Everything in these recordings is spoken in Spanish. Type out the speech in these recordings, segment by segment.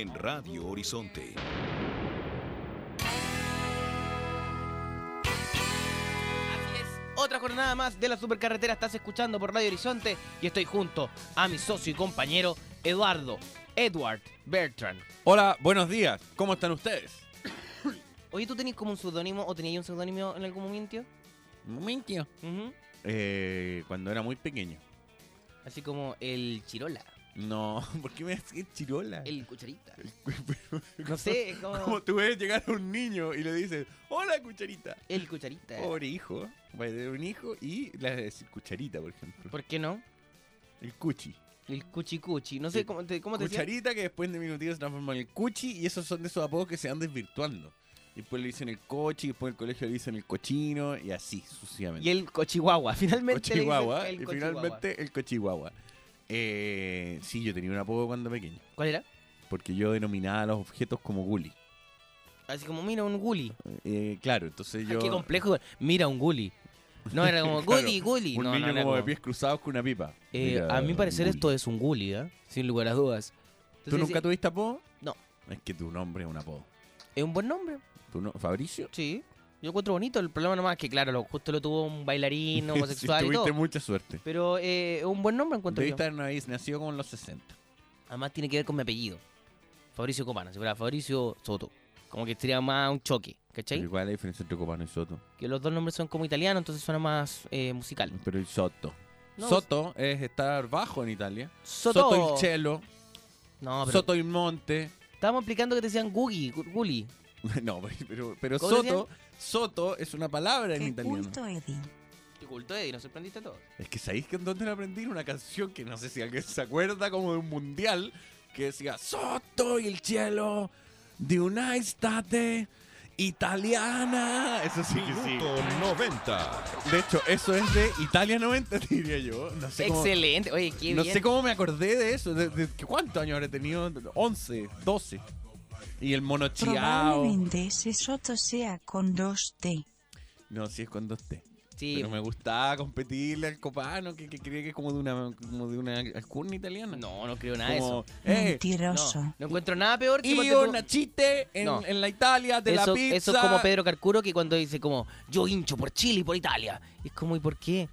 en Radio Horizonte. Así es, otra jornada más de la supercarretera estás escuchando por Radio Horizonte y estoy junto a mi socio y compañero Eduardo, Edward Bertrand. Hola, buenos días. ¿Cómo están ustedes? Oye, ¿tú tenías como un seudónimo o tenías un seudónimo en algún momento? Un momentito. Ujú. Eh, cuando era muy pequeño. Así como el Chirola, No, ¿por qué me decís chirola? el Cucharita. No sé, es como ¿Cómo tú ves llegar a un niño y le dices, hola cucharita? el Cucharita. Pobre hijo. Va a tener un hijo y le vas a decir cucharita, por ejemplo. ¿Por qué no? El cuchi. El Cuchi Cuchi. No sé cómo te, cómo te decía. Cucharita que después de minutitos se transforma en el cuchi y esos son de esos apodos que se van desvirtuando. Y después le dicen el cochi, y después el colegio le dicen el cochino y así sucesivamente. Y el Cochihuahua. Finalmente le dicen Cochihuahua el y Cochihuahua. finalmente el cochihuahua. Eh, sí, yo tenía un apodo cuando pequeño. ¿Cuál era? Porque yo denominaba a los objetos como gully. Así como, mira, un guli. Eh, claro, entonces Ay, yo... qué complejo. Mira, un guli. No era como Claro, guli, guli. Un no, niño no, como de pies cruzados con una pipa. Eh, Mira, a mi parecer gully. esto es un guli, ¿eh? Sin lugar a dudas. ¿Tú nunca sí, tuviste apodo? No. Es que tu nombre es un apodo. Es un buen nombre, ¿Tu no- ¿Fabricio? sí. Yo encuentro bonito. El problema nomás es que, claro, lo, justo lo tuvo un bailarín homosexual Sí, y todo. tuviste mucha suerte. Pero eh, es un buen nombre encuentro yo. Debiste haber nacido- nacido como en los 60. Además tiene que ver con mi apellido. Fabricio Copano. Si fuera Fabricio Soto. Como que sería más un choque, ¿cachai? Pero igual la diferencia entre Copano y Soto. Que los dos nombres son como italianos, entonces suena más eh, musical. Pero el Soto. No, Soto es estar bajo en Italia. Soto. el cielo. No, pero Soto il monte. estábamos explicando que te decían Gugi, Guli. No, pero, pero ¿Cómo Soto, Soto es una palabra en Qué italiano. culto, Eddie. Qué culto, Eddie, nos sorprendiste a todos. Es que sabéis que en dónde la aprendí una canción que no sé si alguien se acuerda como de un mundial que decía Soto il cielo di una estate italiana. Eso sí que sí. Minuto 90. De hecho, eso es de Italia 90, diría yo. No sé cómo, Excelente. Oye, qué no bien. sé cómo me acordé de eso. De, de- ¿Cuántos años habré tenido? 11, 12. Y el mono chiao. Probablemente ese soto sea con dos T. No, sí es con dos T. Sí, Pero me gustaba competirle al copano que, que cree que es como de una como de una alcurnia italiana. no, no creo nada de eso. eh, Mentiroso. No, no encuentro nada peor que io ponte tú- nachite en, No. en la Italia de eso, la pizza. eso es como Pedro Carcuro que cuando dice como yo hincho por Chile y por Italia. Y es como, ¿y por qué?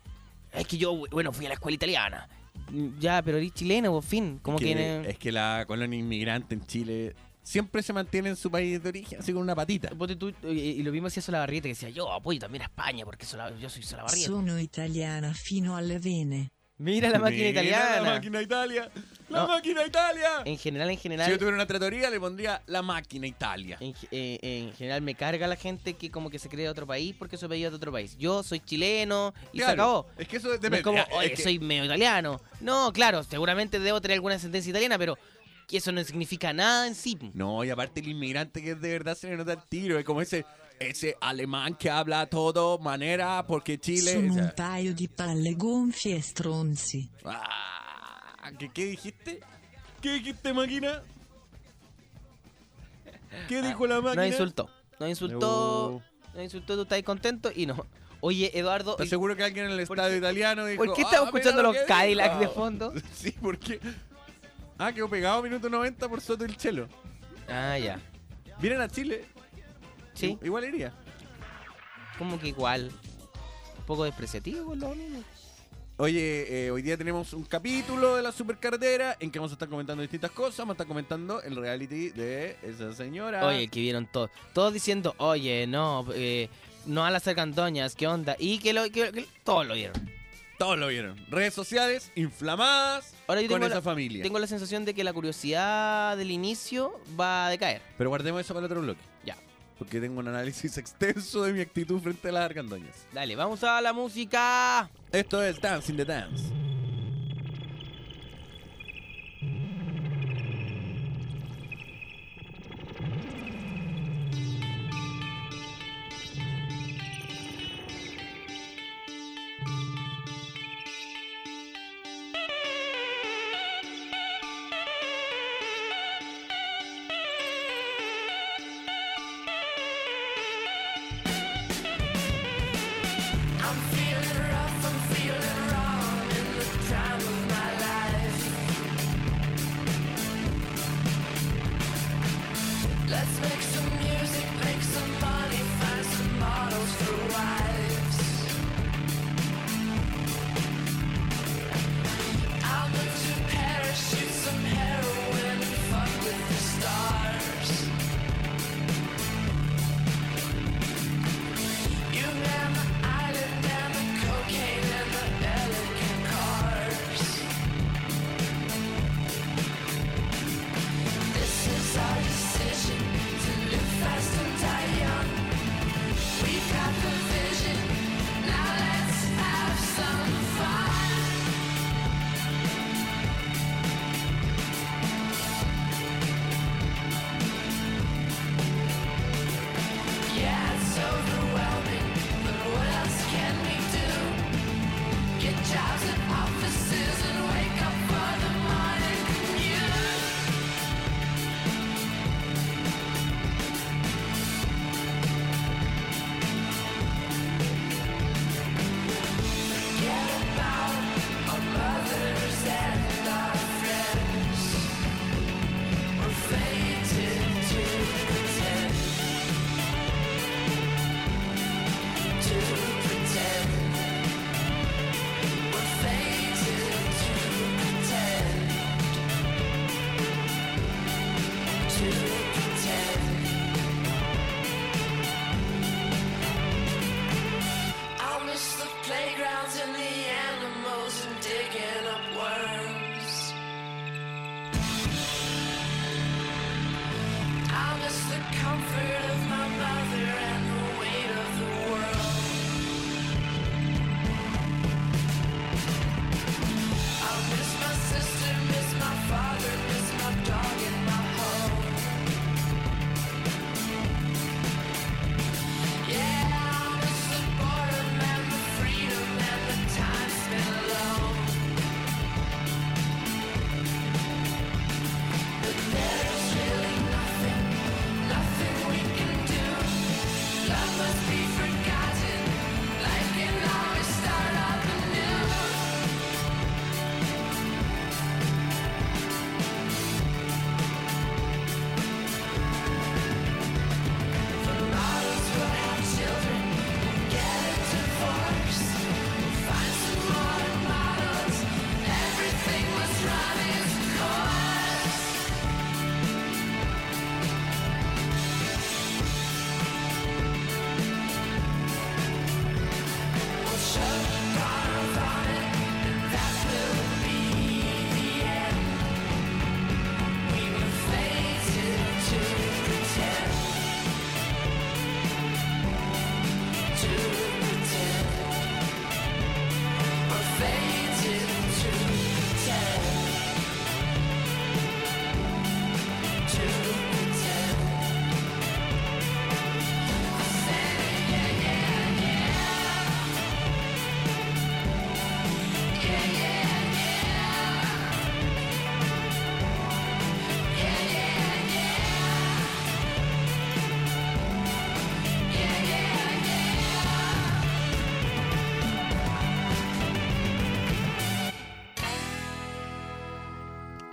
Es que yo, bueno, fui a la escuela italiana. Mm, Ya, pero eres chileno, por fin. Como que... que, es que la colonia inmigrante en Chile siempre se mantiene en su país de origen, así con una patita. Tú, y, lo mismo hacía Solabarrieta, que decía, yo apoyo también a España porque Sola- yo soy Solabarrieta. Sono italiana fino alle vene. Mira la máquina Mira italiana. La máquina Italia. La No. máquina Italia. En general, en general... Si yo tuviera una tratoría le pondría la máquina Italia. En, eh, en general me carga la gente que como que se cree de otro país porque su apellido es de otro país. Yo soy chileno y se acabó. Es que eso No depende. es como, oye, es que- soy medio italiano. No, claro, seguramente debo tener alguna ascendencia italiana, pero que eso no significa nada en sí. No, y aparte el inmigrante que de verdad se le nota el tiro, es como ese ese alemán que habla todo manera porque Chile. Sea, un paio di palle gonfie e stronzi. ah, ¿qué, ¿Qué dijiste? ¿Qué dijiste, máquina? ¿Qué dijo la máquina? No insultó. No insultó. No. No insultó, tú estás contento y no. Oye, Eduardo. ¿Estás seguro que alguien en el ¿Por estadio qué- italiano dijo ¿Por qué "Ah, estamos mira escuchando lo los Cadillacs dijo"? de fondo? Sí, porque. Ah, quedó pegado minuto 90 por Soto el Chelo. Ah, ya. Vienen a Chile. Sí, Igual iría. como que igual. Un poco despreciativo con los niños. Oye, eh, hoy día tenemos un capítulo de la supercarretera en que vamos a estar comentando distintas cosas. Vamos a estar comentando el reality de esa señora. Oye, que vieron todos. Todos diciendo, oye, no, eh, no a las argandoñas, ¿qué onda? Y que, lo, que, que- todos lo vieron. Todos lo vieron. Redes sociales inflamadas Ahora yo con tengo esa la, familia. tengo la sensación de que la curiosidad del inicio va a decaer. Pero guardemos eso para el otro bloque. Ya. Porque tengo un análisis extenso de mi actitud frente a las argandoñas. Dale, vamos a la música. Esto es Dancing the Dance.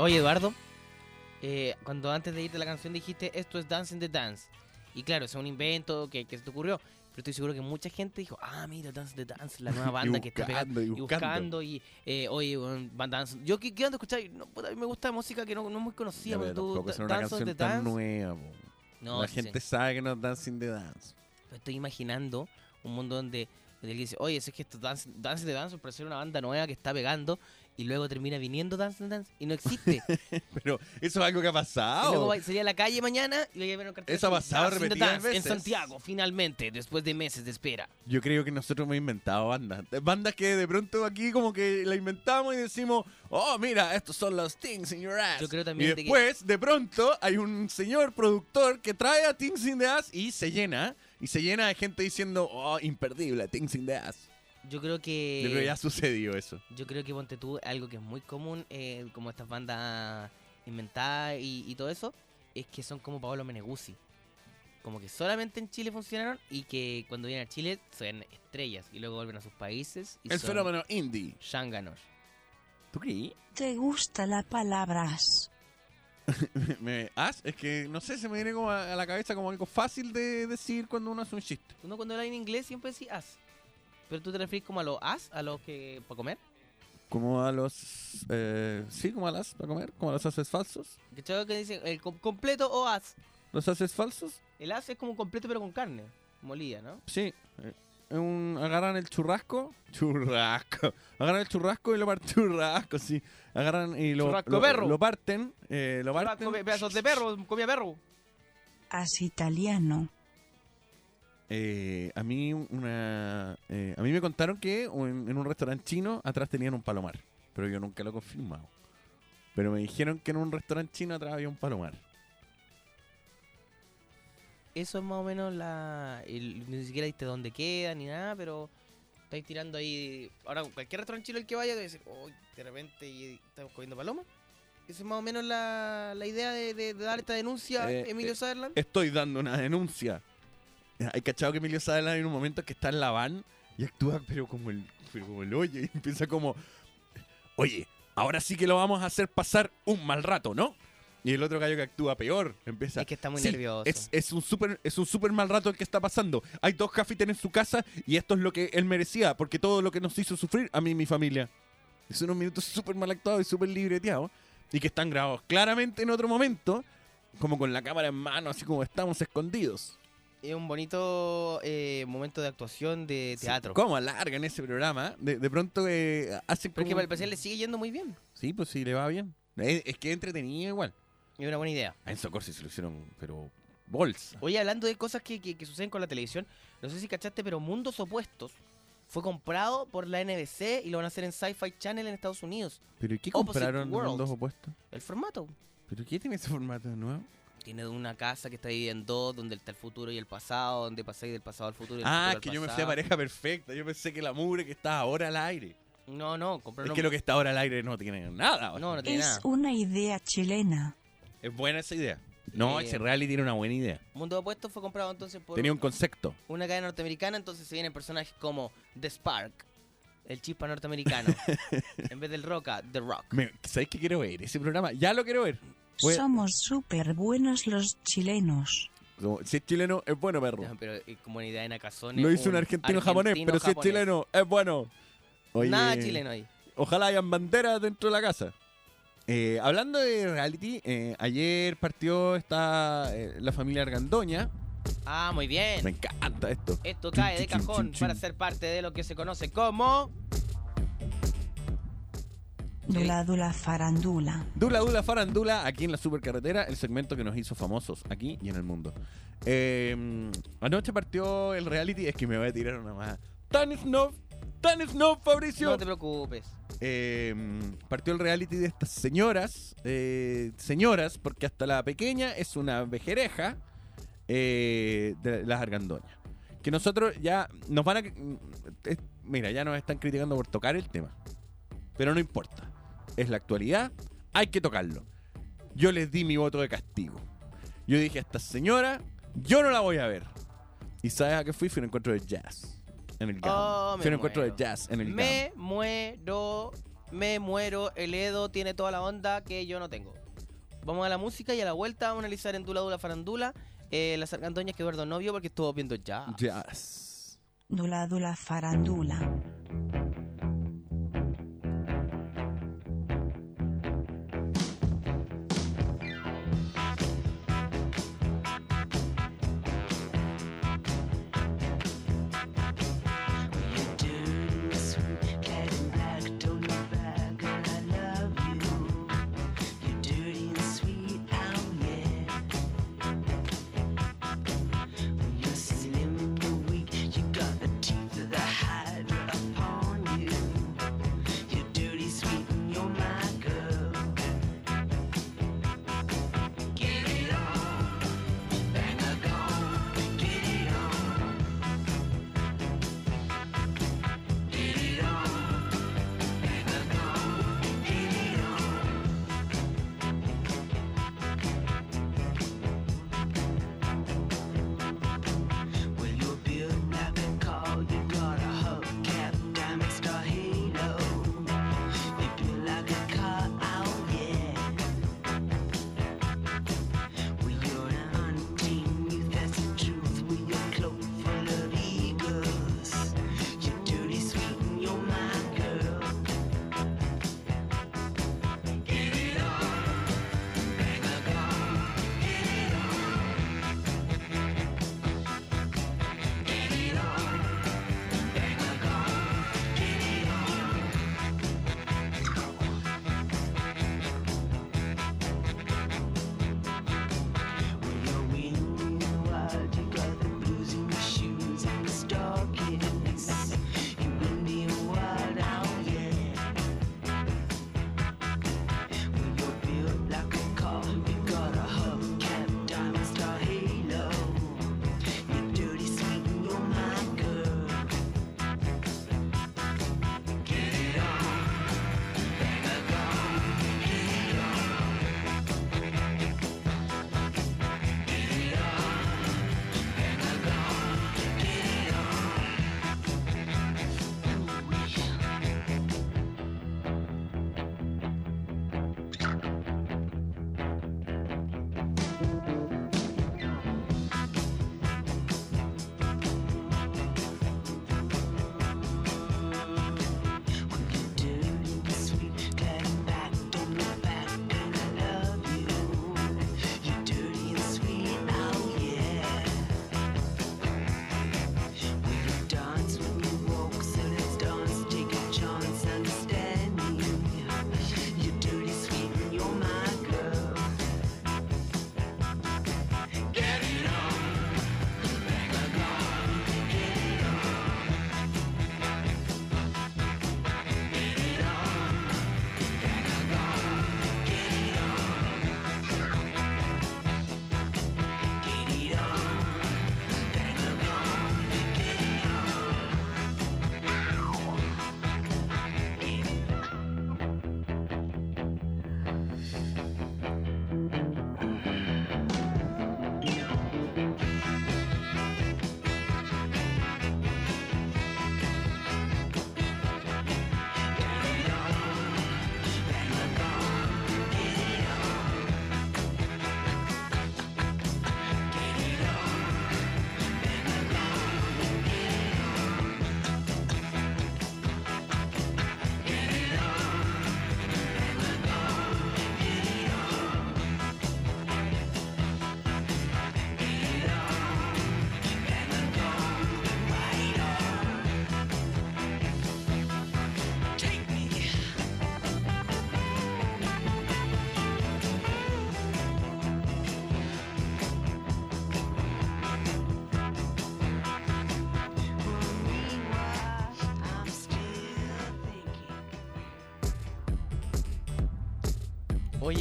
Oye, Eduardo, eh, cuando antes de irte a la canción dijiste esto es Dance in the Dance. Y claro, es un invento que, que se te ocurrió. Pero estoy seguro que mucha gente dijo, ah, mira, Dance the Dance, la nueva banda que está pegando. y buscando, y, eh, oye, Van Dance. Yo que quiero escuchar, no, a mí me gusta música que no, no es muy conocida. Pero tú, una Dance canción the tan Dance. nueva. No, la sí, sí. gente sabe que no es Dancing the Dance. Pero estoy imaginando un mundo donde donde alguien dice, oye, es que esto Dance, Dance the Dance parece una banda nueva que está pegando. Y luego termina viniendo Dance Dance y no existe. Pero eso es algo que ha Y luego pasado. va- sería a la calle mañana y le llevan un cartel. Eso ha pasado repetidas Dance En veces. Santiago, finalmente, después de meses de espera. Yo creo que nosotros hemos inventado bandas. Bandas que de pronto aquí como que la inventamos y decimos, oh, mira, estos son los Things in Your Ass. Yo creo también y de que- después, de pronto, hay un señor productor que trae a Things in the Ass y se llena. Y se llena de gente diciendo, oh, imperdible, Things in the Ass. Yo creo que. Yo creo que ya sucedió eso. Yo creo que ponte tú, algo que es muy común, eh, como estas bandas inventadas y, y todo eso, es que son como Paolo Meneguzzi. como que solamente en Chile funcionaron y que cuando vienen a Chile son estrellas y luego vuelven a sus países y El son fenómeno indie. shanganos. ¿Tú creí? ¿Te gusta la palabra as? Me- ¿As? Es que, no sé, se me viene como a a la cabeza como algo fácil de decir cuando uno hace un chiste. Uno cuando habla en inglés siempre decís as. Pero tú te refieres como a los as, a los que para comer. Como a los... eh, sí, como a las para comer, como a los haces falsos. ¿Cachai? Que dicen el com- completo o as. ¿Los haces falsos? El as es como un completo pero con carne molida, ¿no? Sí. eh, un, agarran el churrasco. Churrasco. Agarran el churrasco y lo parten. Churrasco, sí. Agarran y lo, Churrasco lo, perro. lo parten. eh, lo parten. pedazos de perro, comía perro. As italiano. Eh, a mí una eh, a mí me contaron que en, en un restaurante chino atrás tenían un palomar, pero yo nunca lo he confirmado. Pero me dijeron que en un restaurante chino atrás había un palomar. Eso es más o menos la. el- ni siquiera diste dónde queda ni nada, pero estáis tirando ahí. Ahora, cualquier restaurante chino al que vaya, te va a decir, oh, de repente y estamos comiendo paloma. Esa es más o menos la, la idea de, de- de dar esta denuncia, Eh, Emilio eh, Sutherland. Estoy dando una denuncia. Hay cachado que Emilio Sutherland en un momento que está en la van y actúa pero como el, pero como el hoyo y empieza como, oye, ahora sí que lo vamos a hacer pasar un mal rato, ¿no? Y el otro gallo que actúa peor empieza. es que está muy Sí, nervioso. Es, es un súper es un súper mal rato el que está pasando. Hay dos cafetes en su casa y esto es lo que él merecía, porque todo lo que nos hizo sufrir a mí y mi familia. Es unos minutos súper mal actuados y súper libreteados y que están grabados claramente en otro momento, como con la cámara en mano, así como estamos escondidos. Es un bonito eh, momento de actuación de teatro. ¿Cómo alargan ese programa? De, de pronto eh, hacen Pero es que como- para el especial le sigue yendo muy bien. Sí, pues sí, le va bien. Es, es que entretenido igual. Es una buena idea. A Enzo Corsi se lo hicieron, pero bolsa. Oye, hablando de cosas que, que- que suceden con la televisión, no sé si cachaste, pero Mundos Opuestos fue comprado por la NBC y lo van a hacer en Sci-Fi Channel en Estados Unidos. ¿Pero y qué Opposite compraron Worlds. los dos opuestos? El formato. ¿Pero qué tiene ese formato de nuevo? Tiene una casa que está dividida en dos, donde está el futuro y el pasado, donde pasáis del pasado al futuro. Y del Ah, futuro es que al yo me fui a pareja perfecta. Yo pensé que la mugre que está ahora al aire. No, no, compraron. Es que lo que está ahora al aire no tiene nada. No, no tiene Es nada. una idea chilena. Es buena esa idea. No, Eh, ese reality tiene una buena idea. Mundos Opuestos fue comprado entonces por Tenía un concepto. una cadena norteamericana, entonces se vienen personajes como The Spark, el chispa norteamericano. en vez del Roca, The Rock. ¿Sabéis que quiero ver? Ese programa, ya lo quiero ver. Voy a- Somos súper buenos los chilenos. Como, Si es chileno, es bueno, perro. Ya, Pero eh, como una idea de Nakazone. Lo hizo un argentino japonés, pero si es japonés. chileno, es bueno. Oye, Nada chileno ahí. Ojalá hayan banderas dentro de la casa. Eh, hablando de reality, eh, ayer partió esta, eh, la familia Argandoña. Ah, muy bien. Me encanta esto. Esto cae de Chun, chun, cajón chun, chun. para ser parte de lo que se conoce como. Dula dula farandula. Dula Dula Farandula, aquí en la supercarretera, el segmento que nos hizo famosos aquí y en el mundo. Eh, anoche partió el reality, es que me voy a tirar una más. Tan snob, tan snob, Fabricio. No te preocupes. Eh, partió el reality de estas señoras, eh, señoras, porque hasta la pequeña es una vejereja eh, de las argandoñas. Que nosotros ya nos van a... es- mira, ya nos están criticando por tocar el tema. Pero no importa. Es la actualidad, hay que tocarlo. Yo les di mi voto de castigo. Yo dije a esta señora, yo no la voy a ver. ¿Y sabes a qué fui? Fui a un encuentro de jazz. En el GAM. Oh, me Fui a un encuentro de muero. jazz en el GAM. Me muero. Me muero. El Edo tiene toda la onda que yo no tengo. Vamos a la música y a la vuelta vamos a analizar en Dula Dula Farandula eh, las argandoñas que Eduardo no vio porque estuvo viendo ya. Jazz. Dula dula farandula.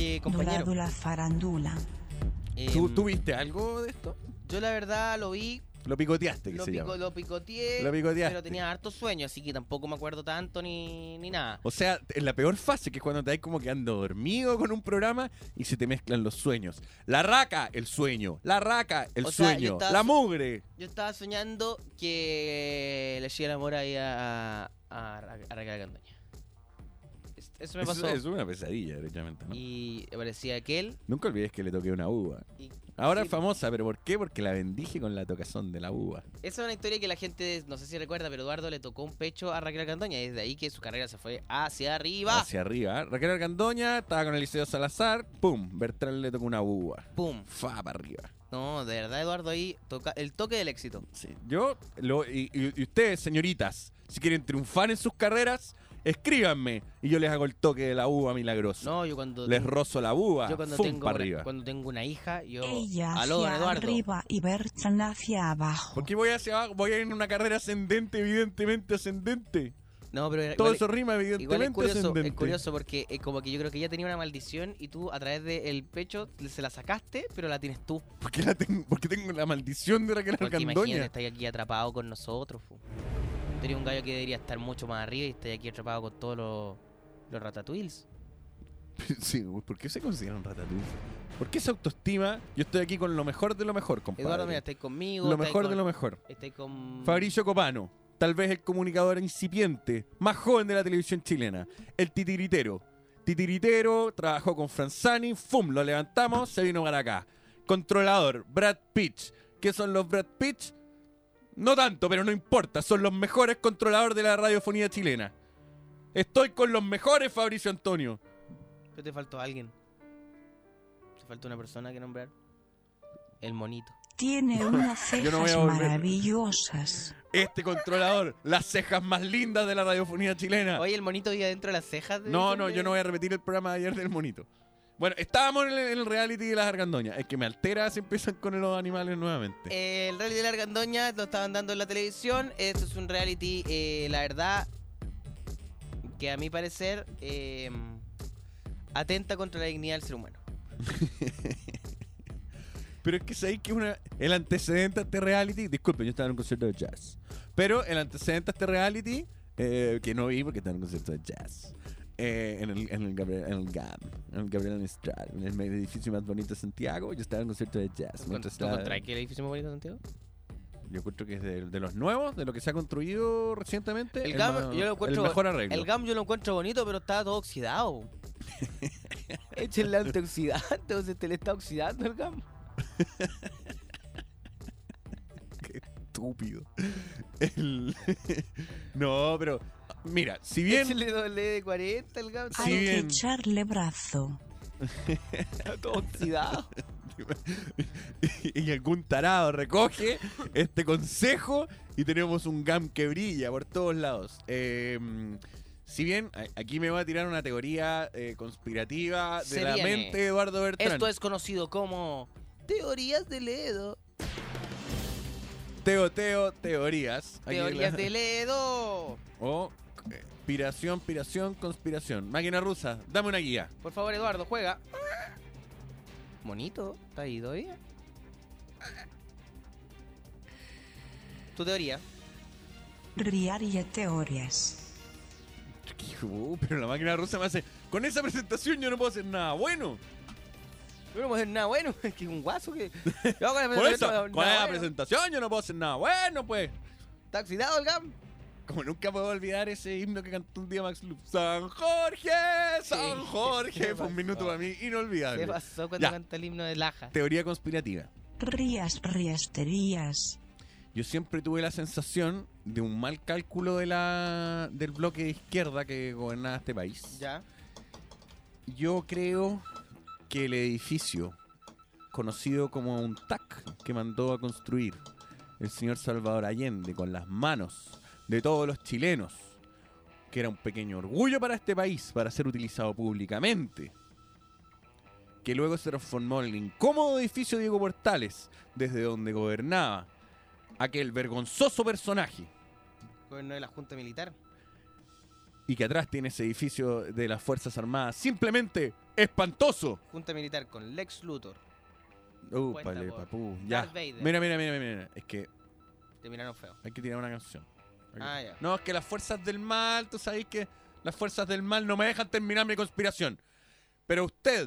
Oye, Dula compañero. dula farándula. ¿Tú, em, tú viste algo de esto? Yo la verdad lo vi, Lo picoteaste, que lo, se pico- llama. lo picoteé, Lo picoteaste. pero tenía harto sueño, así que tampoco me acuerdo tanto ni, ni nada. O sea, en la peor fase, que es cuando te hay como quedando dormido con un programa y se te mezclan los sueños. La raca, el sueño. La raca, el O sea, yo sueño. estaba La mugre. Yo estaba soñando que le llegara amor ahí a, a, a Raquel Candoña. Es- Eso me Eso pasó. es una pesadilla, derechamente, ¿no? Y parecía aquel. Nunca olvides que le toqué una uva. Y Ahora Sí. es famosa, pero ¿por qué? Porque la bendije con la tocazón de la uva. esa es una historia que la gente, no sé si recuerda, pero Eduardo le tocó un pecho a Raquel Candoña. Y desde ahí que su carrera se fue hacia arriba. Hacia arriba. ¿eh? Raquel Argandoña estaba con Eliseo Salazar. ¡Pum! Bertrand le tocó una uva. ¡Pum! Fa para arriba. No, de verdad, Eduardo ahí toca el toque del éxito. Sí. Yo, lo, y, y- y ustedes, señoritas, si quieren triunfar en sus carreras, escríbanme y yo les hago el toque de la uva milagrosa. No, yo cuando. Les rozo la uva. yo cuando ¡Fum! tengo, para una, arriba. cuando tengo una hija, yo. Ella Aló, don hacia Eduardo. arriba y Bertrand hacia abajo. Porque voy hacia abajo, voy en una carrera ascendente, evidentemente ascendente. No, pero. Todo igual- eso rima, Igual evidentemente es curioso, ascendente. es curioso porque es como que yo creo que ella tenía una maldición y tú a través del pecho se la sacaste, pero la tienes tú. ¿Por qué, la tengo, por qué tengo la maldición de Raquel Porque imagínate, Argandoña? estás aquí atrapado con nosotros. fu. Tenía un gallo que debería estar mucho más arriba y estás aquí atrapado con todos los, los ratatouilles. Sí, ¿por qué se considera un ratatouille? ¿Por qué esa autoestima? Yo estoy aquí con lo mejor de lo mejor, compadre. Eduardo, mira, estáis conmigo. lo mejor con, de lo mejor. estáis con... Fabricio Copano, tal vez el comunicador incipiente, más joven de la televisión chilena, el titiritero. Titiritero, trabajó con Franzani, ¡fum! Lo levantamos, se vino para acá. Controlador, Brad Pitch. ¿Qué son los Brad Pitch? No tanto, pero no importa, son los mejores controladores de la radiofonía chilena. Estoy con los mejores, Fabricio Antonio. Pero te faltó alguien. Te faltó una persona que nombrar. El monito. Tiene unas no cejas maravillosas. Este controlador, las cejas más lindas de la radiofonía chilena. Oye, el monito vive dentro de las cejas. de- No, no, de- yo no voy a repetir el programa de ayer del monito. Bueno, estábamos en el, en el reality de las argandoñas. Es que me altera si empiezan con los animales nuevamente. Eh, el reality de la Argandoña lo estaban dando en la televisión. Esto es un reality, eh, la verdad, que a mi parecer eh, atenta contra la dignidad del ser humano. Pero es que sabéis que una, el antecedente a este reality. Disculpen, yo estaba en un concierto de jazz. Pero el antecedente a este reality, eh, que no vi porque estaba en un concierto de jazz. Eh, en, el, en, el Gabriel, en el GAM, en el Gabriel Mistral, en el edificio más bonito de Santiago. Yo estaba en un concierto de jazz. ¿Tú mientras ¿Tú estaba- que el edificio más bonito de Santiago? Yo encuentro que es de, de los nuevos, de lo que se ha construido recientemente. El el GAM, más- yo lo encuentro, el mejor arreglo. el GAM yo lo encuentro bonito, pero está todo oxidado. Échenle antioxidante, o se te le está oxidando el GAM. estúpido. El- no, pero mira, si bien Échenle doble de 40 el Si Hay que echarle brazo. todo oxidado. y algún tarado recoge este consejo y tenemos un GAM que brilla por todos lados. Eh, si bien aquí me va a tirar una teoría eh, conspirativa de Se la viene. mente de Eduardo Bertrand. Esto es conocido como teorías de Ledo. Teo, teo, teorías. Aquí Teorías la- de Ledo. O eh, piración, piración, conspiración. Máquina rusa, dame una guía. Por favor, Eduardo, juega. Monito, ¿está ahí todavía? Tu teoría. Riaria teorías. Uh, pero la máquina rusa me hace. Con esa presentación yo no puedo hacer nada bueno. Yo no puedo hacer nada bueno, es que es un guaso que. Yo con la Por presentación eso, con la bueno. presentación yo no puedo hacer nada bueno, pues. ¿Está oxidado el GAM? Como nunca puedo olvidar ese himno que cantó un día Max Lup. San Jorge, San Sí, Jorge. ¿qué Fue un minuto para mí ¿Qué inolvidable. pasó cuando Ya. canta el himno de Laja? Teoría conspirativa. Rías, riasterías. Yo siempre tuve la sensación de un mal cálculo de la, del bloque de izquierda que gobernaba este país. Ya. Yo creo que el edificio conocido como un TAC que mandó a construir el señor Salvador Allende con las manos de todos los chilenos, que era un pequeño orgullo para este país para ser utilizado públicamente, que luego se transformó en el incómodo edificio Diego Portales, desde donde gobernaba aquel vergonzoso personaje Gobierno de la Junta Militar. y que atrás tiene ese edificio de las Fuerzas Armadas simplemente espantoso. Junta militar con Lex Luthor. Uh, Cuenta. Ya. Darth Vader. Mira, mira, mira, mira, mira. Es que Terminaron feo. hay que tirar una canción. Ah, ya. No, es que las fuerzas del mal, tú sabes que las fuerzas del mal no me dejan terminar mi conspiración. Pero usted,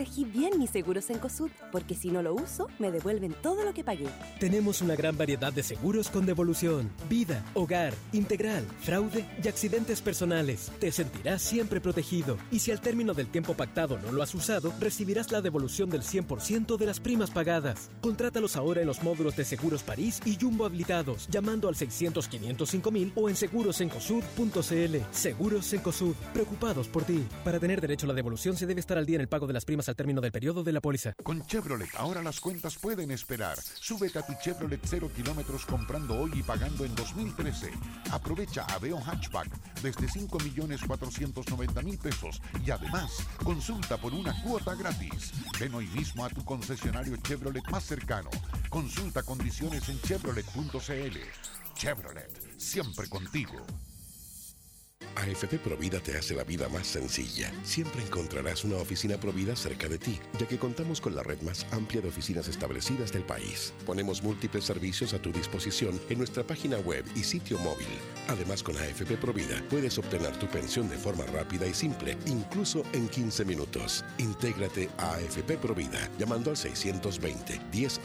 elegí bien mis seguros en COSUD, porque si no lo uso, me devuelven todo lo que pagué. Tenemos una gran variedad de seguros con devolución, vida, hogar, integral, fraude y accidentes personales. Te sentirás siempre protegido y si al término del tiempo pactado no lo has usado, recibirás la devolución del 100% de las primas pagadas. Contrátalos ahora en los módulos de Seguros París y Jumbo habilitados, llamando al 600 505 mil o en segurosencosud.cl. Seguros Encosud, preocupados por ti. Para tener derecho a la devolución se debe estar al día en el pago de las primas al término del periodo de la póliza. Con Chevrolet ahora las cuentas pueden esperar. Súbete a tu Chevrolet 0 kilómetros comprando hoy y pagando en 2013. Aprovecha Aveo Hatchback desde 5.490.000 pesos y además consulta por una cuota gratis. Ven hoy mismo a tu concesionario Chevrolet más cercano. Consulta condiciones en chevrolet.cl. Chevrolet, siempre contigo. AFP Provida te hace la vida más sencilla. Siempre encontrarás una oficina Provida cerca de ti, ya que contamos con la red más amplia de oficinas establecidas del país. Ponemos múltiples servicios a tu disposición en nuestra página web y sitio móvil. Además, con AFP Provida puedes obtener tu pensión de forma rápida y simple, incluso en 15 minutos. Intégrate a AFP Provida llamando al 620 10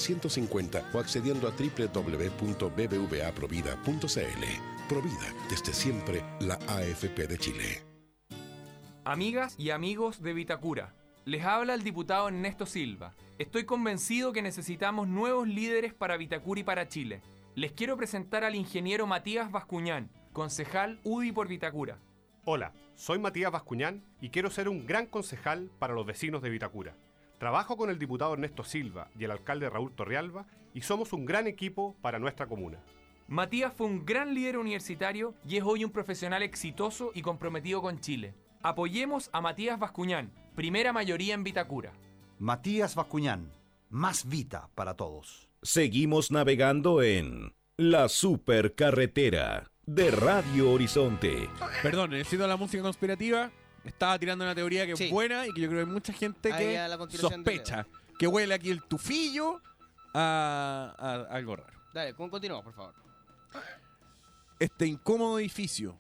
o accediendo a www.bbvaprovida.cl. Provida, desde siempre la AFP de Chile. Amigas y amigos de Vitacura, les habla el diputado Ernesto Silva. Estoy convencido que necesitamos nuevos líderes para Vitacura y para Chile. Les quiero presentar al ingeniero Matías Bascuñán, concejal UDI por Vitacura. Hola, soy Matías Bascuñán y quiero ser un gran concejal para los vecinos de Vitacura. Trabajo con el diputado Ernesto Silva y el alcalde Raúl Torrealba y somos un gran equipo para nuestra comuna. Matías fue un gran líder universitario y es hoy un profesional exitoso y comprometido con Chile. Apoyemos a Matías Bascuñán, primera mayoría en Vitacura. Matías Bascuñán, más Vita para todos. Seguimos navegando en La Supercarretera de Radio Horizonte. Perdón, necesito la música conspirativa. Estaba tirando una teoría que Sí. es buena y que yo creo que hay mucha gente Ahí que la sospecha que huele aquí el tufillo a, a- a algo raro. Dale, con- continuamos, por favor. Este incómodo edificio,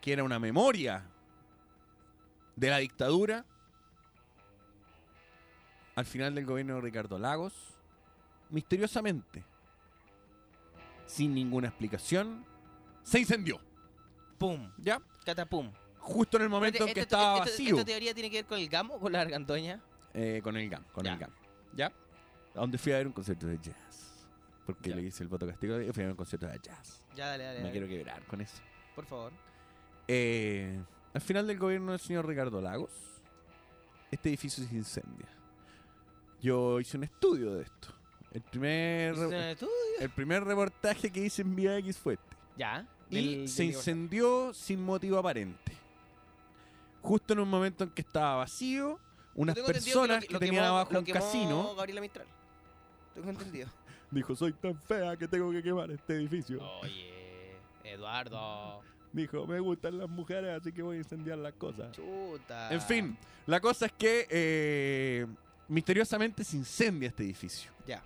que era una memoria de la dictadura, al final del gobierno de Ricardo Lagos, misteriosamente, sin ninguna explicación, se incendió. ¡Pum! ¿Ya? Catapum. Justo en el momento en que Esta- estaba esta- vacío. ¿Esta teoría tiene que ver con el gamo o con la gargantoña? Eh, con el GAM, con Ya. el GAM. ¿Ya? A donde fui a ver un concierto de jazz. Porque le hice el voto castigo y fui a un concierto de jazz. Ya, dale, dale. Me dale. quiero quebrar con eso. Por favor. Eh, al final del gobierno del señor Ricardo Lagos, este edificio se incendia. Yo hice un estudio de esto. El primer, ¿Hiciste un estudio? el primer reportaje que hice en Vía X fue este. Ya. Y del- se del- incendió sin motivo aparente. Justo en un momento en que estaba vacío, unas Tengo entendido personas lo que, lo tenían quemó- abajo lo un quemó casino Gabriela Mistral. Tengo entendido. Dijo, soy tan fea que tengo que quemar este edificio. Oye, Eduardo. Dijo, me gustan las mujeres, así que voy a incendiar las cosas. Chuta. En fin, la cosa es que eh, misteriosamente se incendia este edificio. Ya.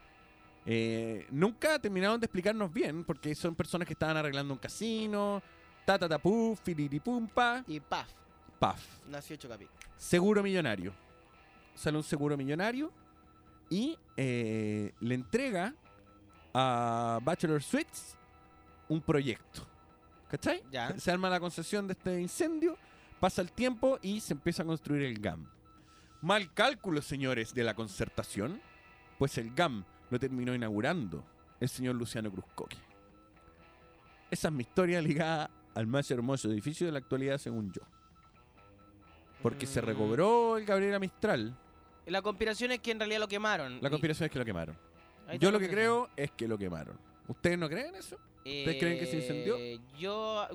Eh, nunca terminaron de explicarnos bien, porque son personas que estaban arreglando un casino, ta ta ta puf, firiripumpa, Y paf, paf. nació Chocapic. Seguro millonario. Sale un seguro millonario y eh, le entrega a Bachelor Suites un proyecto. ¿Cachai? Ya. Se arma la concesión de este incendio, pasa el tiempo y se empieza a construir el GAM. Mal cálculo, señores, de la concertación, pues el GAM lo terminó inaugurando el señor Luciano Cruzcoque. Esa es mi historia ligada al más hermoso edificio de la actualidad, según yo. Porque se Mm. recobró el Gabriela Mistral. La conspiración es que en realidad lo quemaron. La conspiración es que lo quemaron. Ahí Yo lo que creo es que lo quemaron. ¿Ustedes no creen eso? ¿Ustedes creen que se incendió? Eh, Yo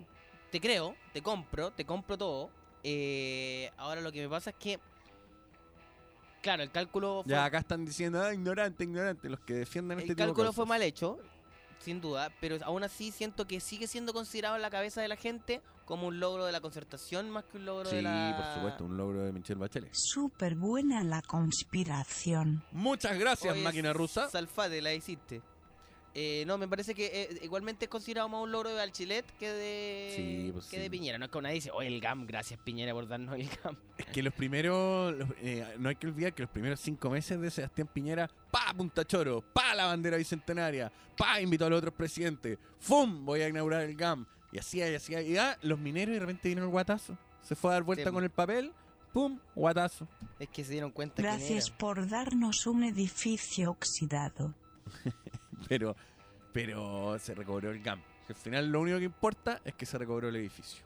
te creo, te compro, te compro todo. Eh, ahora lo que me pasa es que. Claro, el cálculo fue, Ya acá están diciendo, ah, ignorante, ignorante, los que defienden el este tipo de cálculo cosas. fue mal hecho, sin duda, pero aún así siento que sigue siendo considerado en la cabeza de la gente como un logro de la concertación más que un logro Sí, de la. por supuesto, un logro de Michelle Bachelet. Súper buena la conspiración. Muchas gracias, Oye, máquina rusa. Salfate, la hiciste. Eh, no, me parece que eh, igualmente es considerado más un logro de Alchilet que de, Sí, pues que sí. de Piñera. No es que nadie dice, oye, el GAM, gracias Piñera por darnos el GAM. Es que los primeros, los- eh, no hay que olvidar que los primeros cinco meses de Sebastián Piñera, pa Punta Choro, pa la bandera bicentenaria, pa invitó a los otros presidentes, ¡fum! Voy a inaugurar el GAM. Y así, y así, y ah, los mineros y de repente vino el guatazo. Se fue a dar vuelta Sí. con el papel, ¡pum! Guatazo. Es que se dieron cuenta Gracias era. por darnos un edificio oxidado. Pero, pero se recobró el GAM. Al final lo único que importa es que se recobró el edificio.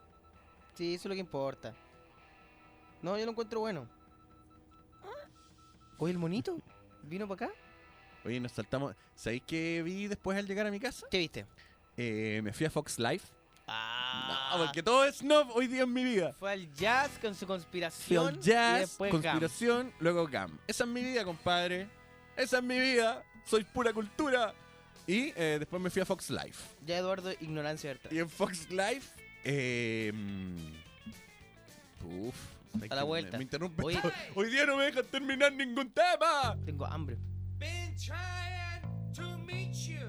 Sí, eso es lo que importa. No, yo lo encuentro bueno. Oye, el monito vino para acá. Oye, nos saltamos. ¿Sabéis qué vi después al llegar a mi casa? ¿Qué viste? Eh, me fui a Fox Life. No, porque todo es snob hoy día en mi vida. Fue al jazz con su Fui conspiración. al y jazz, Gam. conspiración, luego GAM. Esa es mi vida, compadre. Esa es mi vida. Soy pura cultura. Y eh, después me fui a Fox Life. Ya Eduardo, ignorancia verdad. Y en Fox Life. Eh, mm, uf. ¿sabes A la vuelta. Me, me interrumpe todo. Hoy día no me dejan terminar ningún tema. Tengo hambre. Been trying to meet you.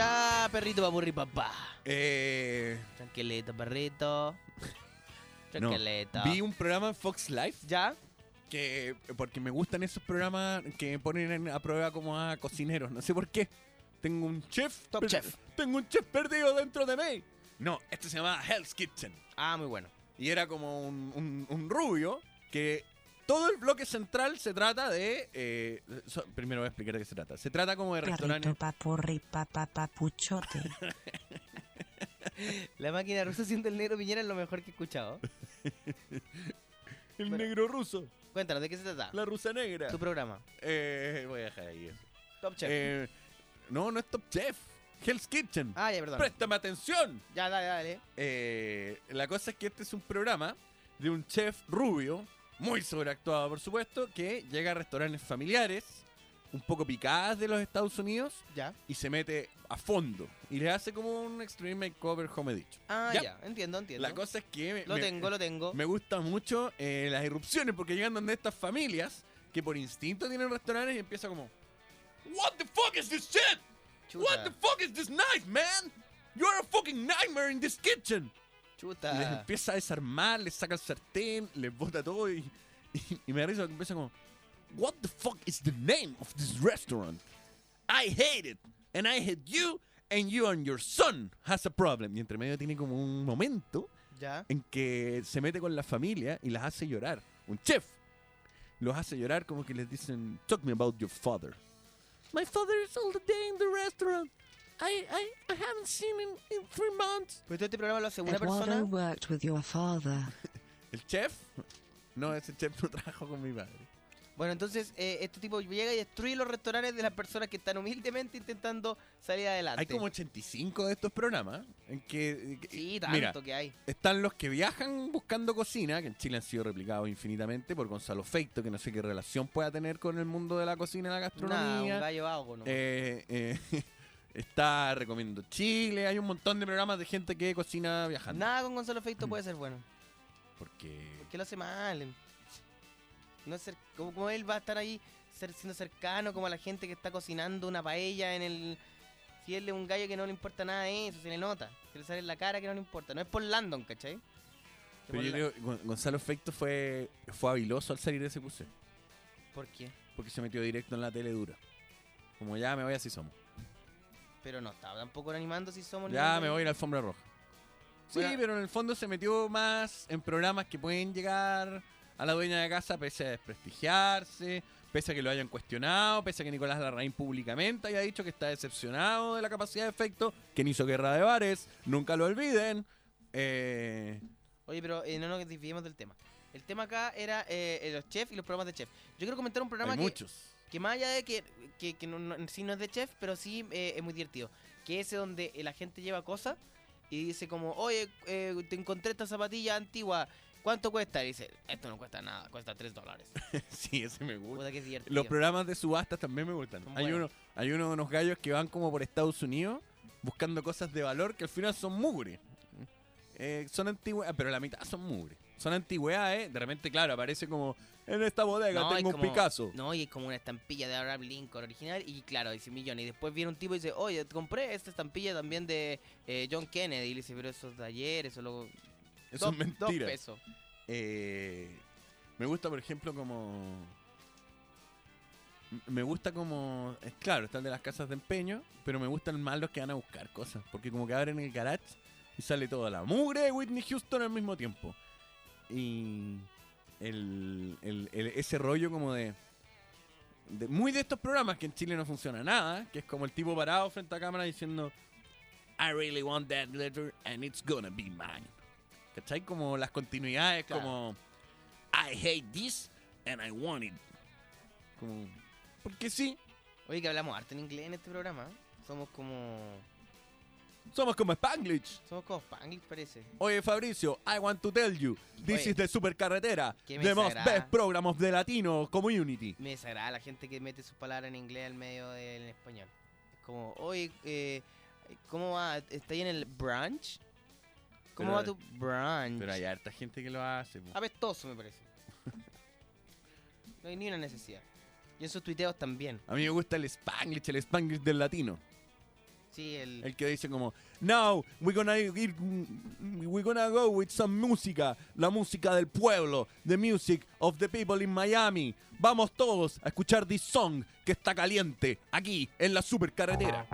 Ya, perrito papurri papá. Eh, Tranquilito, perrito. no, Tranquilito. vi un programa en Fox Life. ¿Ya? Que, porque me gustan esos programas que ponen en- a prueba como a cocineros. No sé por qué. Tengo un chef. Top chef. Tengo un chef perdido dentro de mí. No, este se llama Hell's Kitchen. Ah, muy bueno. Y era como un, un- un rubio que todo el bloque central se trata de... eh, so- primero voy a explicar de qué se trata. Se trata como de restaurantes... papurri papuchote. La máquina rusa siendo el negro Piñera es lo mejor que he escuchado. El Bueno. negro ruso. Cuéntanos, ¿de qué se trata? La rusa negra. Tu programa. Eh, voy a dejar ahí eso. Top Chef. Eh, no, no es Top Chef. Hell's Kitchen. ah, ya, perdón. Préstame atención. Ya, dale, dale. Eh, la cosa es que este es un programa de un chef rubio, muy sobreactuado por supuesto, que llega a restaurantes familiares un poco picadas de los Estados Unidos Ya. y se mete a fondo y le hace como un extreme makeover home dicho. Ah, Ya. ya, entiendo, entiendo. La cosa es que me, Lo me- tengo, lo tengo. me gusta mucho eh, las irrupciones porque llegan donde estas familias que por instinto tienen restaurantes y empieza como What the fuck is this shit? What the fuck is this knife, man? You're a fucking nightmare in this kitchen. Y les Chuta. empieza a desarmar, les saca el sartén, les bota todo y, y, y me da risa que empieza como What the fuck is the name of this restaurant? I hate it. And I hate you. And you and your son has a problem. Y entre medio tiene como un momento Ya. en que se mete con la familia y las hace llorar. Un chef. Los hace llorar como que les dicen, talk me about your father. My father is all the day in the restaurant. I, I, I haven't seen him in three months. Pero todo este programa lo hace una Eduardo persona. worked with your father. ¿El chef? No, ese chef no trabajó con mi padre. Bueno, entonces eh, este tipo llega y destruye los restaurantes de las personas que están humildemente intentando salir adelante. Hay como 85 de estos programas en que... que- Sí, tanto mira, que hay. Están los que viajan buscando cocina, que en Chile han sido replicados infinitamente por Gonzalo Feito, que no sé qué relación pueda tener con el mundo de la cocina y la gastronomía. un gallo vago, ¿no? Eh, eh, está Recomiendo Chile. Hay un montón de programas de gente que cocina viajando. Nada con Gonzalo Feito puede ser bueno. Porque Porque lo hace mal. No es como, como él va a estar ahí ser, siendo cercano como a la gente que está cocinando una paella en el... Si él es un gallo que no le importa nada de eso, se le nota. Se le sale en la cara que no le importa. No es por Landon, ¿cachai? Pero yo creo que Gon- Gonzalo Feito fue, fue habiloso al salir de ese cruce. ¿Por qué? Porque se metió directo en la tele dura. Como ya me voy así somos. Pero no estaba tampoco animando si somos... Ya me voy a la alfombra roja. Sí, Bueno. pero en el fondo se metió más en programas que pueden llegar a la dueña de casa pese a desprestigiarse, pese a que lo hayan cuestionado, pese a que Nicolás Larraín públicamente haya dicho que está decepcionado de la capacidad de efecto, que hizo guerra de bares, nunca lo olviden. Eh, Oye, pero eh, no nos desviemos del tema. El tema acá era eh, eh, los chefs y los programas de chef. Yo quiero comentar un programa hay que, muchos. Que más allá de que, que, que no, no- sí no es de chef, pero sí eh, es muy divertido. Que es ese donde la gente lleva cosas y dice como, oye, eh, te encontré esta zapatilla antigua, ¿cuánto cuesta? Y dice, esto no cuesta nada, cuesta 3 dólares. sí, ese me gusta. Es. Los programas de subastas también me gustan. Son Hay uno, hay uno de unos gallos que van como por Estados Unidos buscando cosas de valor que al final son mugre. Eh, son antigüedades, pero la mitad son mugre. Son antigüedades, de repente, claro, aparece como en esta bodega tengo un Picasso. No, y es como una estampilla de Abraham Lincoln original y claro, dice millones. Y después viene un tipo y dice, oye, te compré esta estampilla también de eh, John Kennedy. Y le dice, pero eso es de ayer, eso lo... Eso dos- es mentira. Dos pesos. Eh, me gusta, por ejemplo, como. Me gusta como. Es claro, están de las casas de empeño, pero me gustan más los que van a buscar cosas. Porque como que abren el garage y sale toda la mugre de Whitney Houston al mismo tiempo. Y. El, el- el- ese rollo como de, de- Muy de estos programas que en Chile no funciona nada, que es como el tipo parado frente a cámara diciendo. I really want that letter and it's gonna be mine. ¿Cachai? Como las continuidades, Claro. como I hate this and I want it. Como, porque sí, Oye, que hablamos harto en inglés en este programa. ¿eh? Somos como... somos como Spanglish. Somos como Spanglish, parece. Oye, Fabricio, I want to tell you, this Oye, is the supercarretera, que me the most desagrada. best program of the Latino community. Me desagrada la gente que mete sus palabras en inglés al medio del español. Es como, oye, eh, ¿cómo va? ¿Está ahí en el brunch? ¿Cómo Pero- va tu brunch? Pero hay harta gente que lo hace. Apestoso, me parece. no hay ni una necesidad. Y en sus tuiteos también. A mí me gusta el Spanglish, el Spanglish del latino. El que dice como, now we're gonna ir, we're gonna go with some música, la música del pueblo, the music of the people in Miami. Vamos todos a escuchar this song que está caliente aquí en la supercarretera.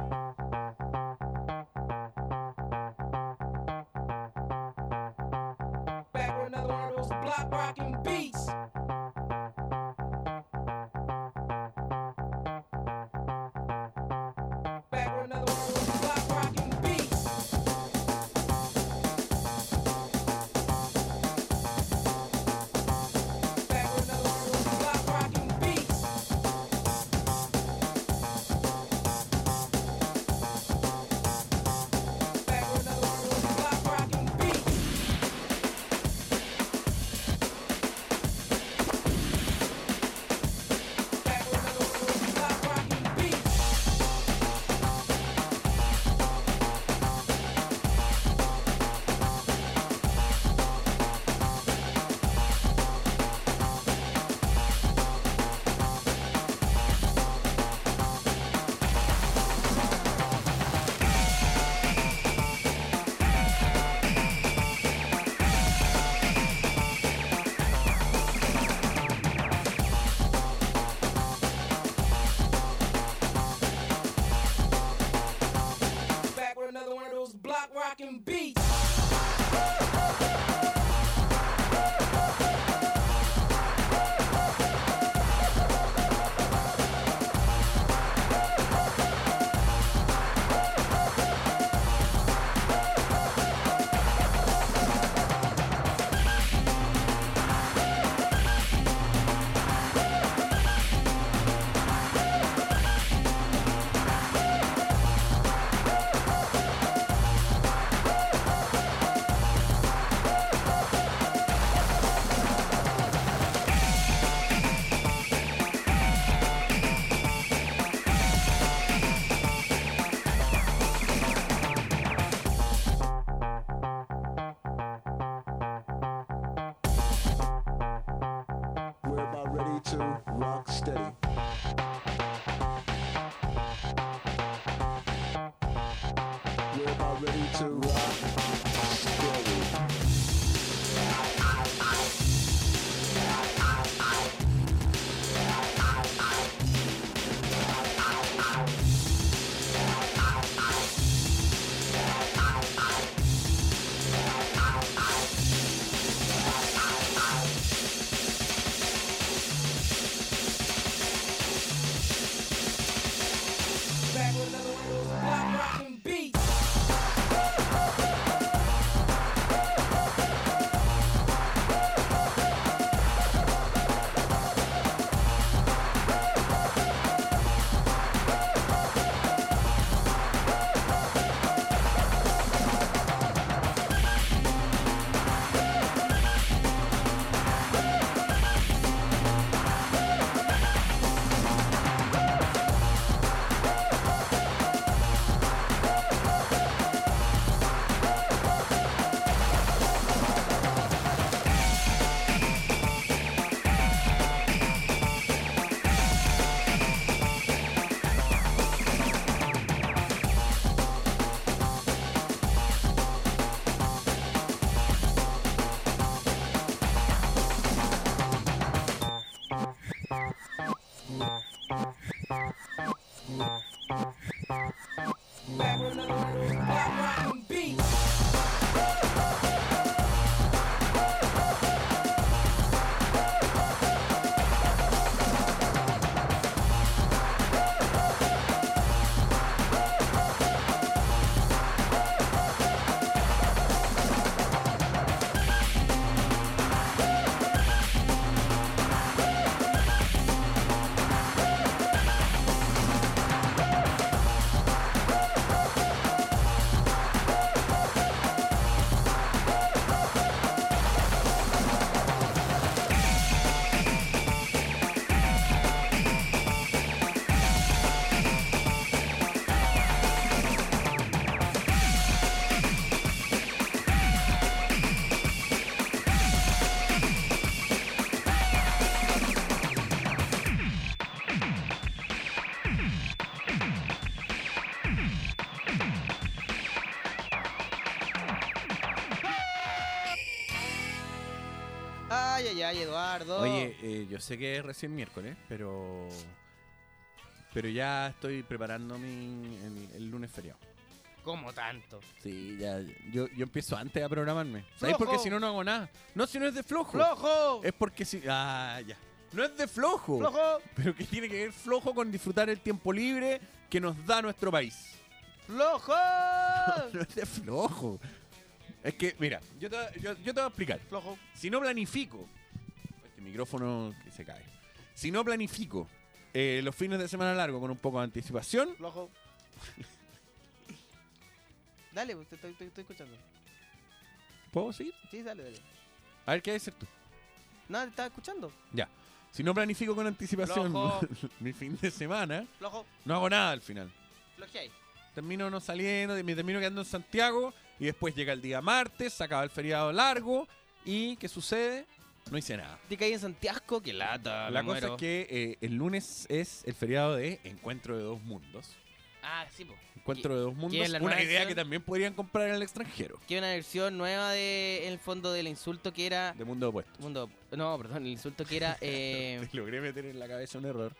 Yeah. Oye, eh, yo sé que es recién miércoles, pero. Pero ya estoy preparando mi, el, el lunes feriado. ¿Cómo tanto? Sí, ya. Yo, yo empiezo antes a programarme. ¿Sabes? ¡Flojo! Porque si no, no hago nada. No, si no es de flojo. ¡Flojo! Es porque si. Ah, ya. No es de flojo. ¡Flojo! Pero que tiene que ver flojo con disfrutar el tiempo libre que nos da nuestro país. ¡Flojo! No es de flojo. Es que, mira, yo te, yo, yo te voy a explicar. Flojo. Si no planifico, micrófono que se cae. Si no planifico eh, los fines de semana largo con un poco de anticipación, Flojo. Dale, pues, te estoy, estoy- estoy escuchando. ¿puedo seguir? Sí, dale, dale. A ver qué que hacer tú. No, te estaba escuchando. Ya. Si no planifico con anticipación mi fin de semana, Flojo. no hago nada al final. Flojeáis. Termino no saliendo, me termino quedando en Santiago y después llega el día martes, se acaba el feriado largo y ¿qué sucede? No hice nada. Te caí en Santiago, que lata. La me cosa muero. es que eh, el lunes es el feriado de Encuentro de Dos Mundos. Ah, sí, po. Encuentro de Dos Mundos. Una idea versión? que también podrían comprar en el extranjero. Que una versión nueva de, en el fondo del insulto que era. De Mundo Opuesto. Mundo, no, perdón, el insulto que era. Eh, Te logré meter en la cabeza un error.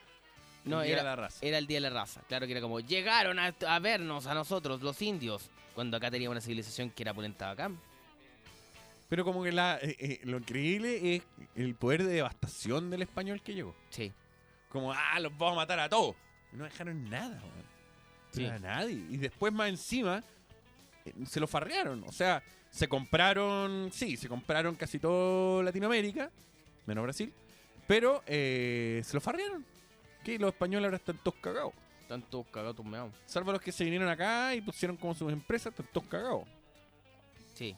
No, el Día era, de la raza. era el Día de la Raza. Claro que era como, llegaron a, a vernos a nosotros, los indios. Cuando acá teníamos una civilización que era pulenta bacán. Pero como que la, eh, eh, lo increíble es el poder de devastación del español que llegó. Sí. Como, ah, los vamos a matar a todos. Y no dejaron nada, weón. Sí. a nadie. Y después más encima eh, se lo farrearon. O sea, se compraron, sí, se compraron casi todo Latinoamérica, menos Brasil. Pero eh, se lo farrearon. Que los españoles ahora están todos cagados. Están todos cagados, meados. Salvo los que se vinieron acá y pusieron como sus empresas, están todos cagados. Sí.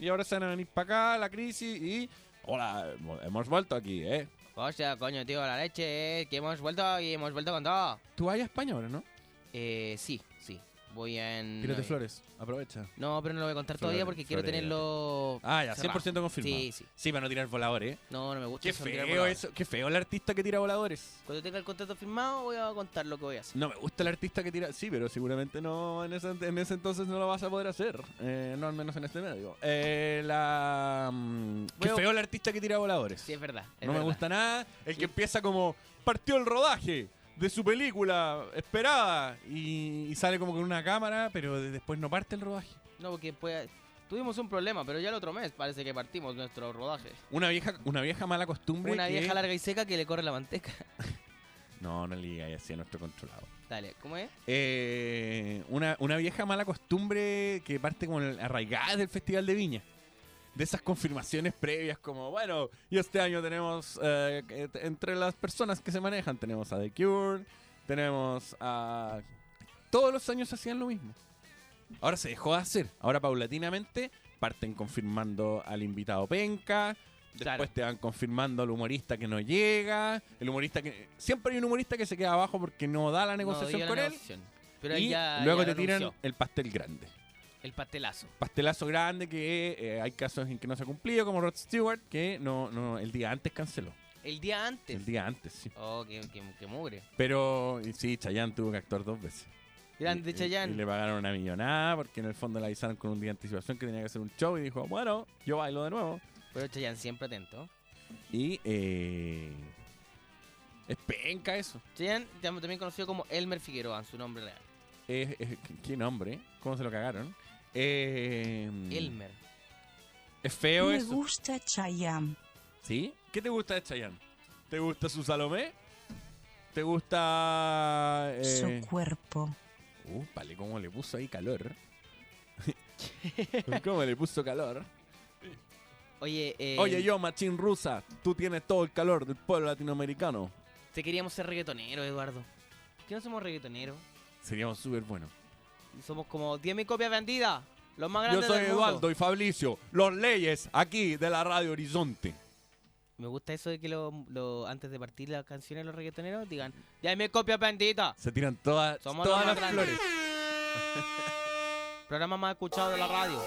Y ahora se van a venir para acá, la crisis, y... Hola, hemos vuelto aquí, ¿eh? O sea, coño, tío, la leche, eh, que hemos vuelto y hemos vuelto con todo. Tú España ahora, ¿no? Eh, sí, Voy en... Tírate flores, aprovecha. No, pero no lo voy a contar todavía Flores, porque quiero flores. tenerlo... Ah, ya, cerrado. 100% confirmado. Sí, sí. Sí, para no tirar voladores. ¿eh? No, no me gusta Qué eso de tirar feo voladores. eso, qué feo el artista que tira voladores. Cuando tenga el contrato firmado voy a contar lo que voy a hacer. No me gusta el artista que tira. Sí, pero seguramente no en ese, en ese entonces no lo vas a poder hacer. Eh, no, al menos en este medio. Eh, la. mm, qué a- feo el artista que tira voladores. Sí, es verdad. es no me verdad. gusta nada. El que empieza como. Partió el rodaje de su película esperada. Y, y sale como con una cámara, pero de- después no parte el rodaje. No, porque pues, tuvimos un problema, pero ya el otro mes parece que partimos nuestro rodaje. Una vieja, una vieja mala costumbre. Una que- vieja larga y seca que le corre la manteca. No, no le digas así a nuestro controlado. Dale, ¿cómo es? Eh, una, una vieja mala costumbre que parte como el- arraigada del Festival de Viña. De esas confirmaciones previas como, bueno, y este año tenemos, eh, entre las personas que se manejan, tenemos a The Cure, tenemos a... Todos los años hacían lo mismo. Ahora se dejó de hacer. Ahora paulatinamente parten confirmando al invitado penca. Después te van confirmando al humorista que no llega. El humorista que. Siempre hay un humorista que se queda abajo porque no da la negociación la con él. negociación. Pero y ya- luego ya te tiran el pastel grande. El pastelazo. Pastelazo grande que eh, hay casos en que no se ha cumplido, como Rod Stewart, que no, no, el día antes canceló. El día antes. El día antes, sí. Oh, que, que, que mugre. Pero sí, Chayanne tuvo que actuar dos veces. Grande Y- Chayanne. Y, le pagaron una millonada porque en el fondo le avisaron con un día de anticipación que tenía que hacer un show y dijo, bueno, yo bailo de nuevo. Pero Chayanne siempre atento. Y eh, es penca eso. Chayanne, tam- también conocido como Elmer Figueroa, su nombre real. Es- es- ¿Qué nombre? ¿Cómo se lo cagaron? Eh, Elmer. Es feo Me eso. gusta Chayam. ¿Sí? ¿Qué te gusta de Chayanne? ¿Te gusta su Salomé? ¿Te gusta... eh, Su cuerpo. Uh, vale, cómo le puso ahí calor. ¿Cómo le puso calor? Oye, eh, Oye, yo, machín rusa, tú tienes todo el calor del pueblo latinoamericano. Te queríamos ser reggaetoneros, Eduardo. ¿Por qué no somos reggaetoneros? Seríamos súper buenos. Somos como 10.000 copias vendidas. Los más Yo grandes soy del mundo. Eduardo y Fabricio, los leyes aquí de la Radio Horizonte. Me gusta eso de que lo, lo- antes de partir las canciones los reggaetoneros digan, ya me copias benditas. Se tiran todas, Somos todas los las flores. Programa más escuchado de la radio.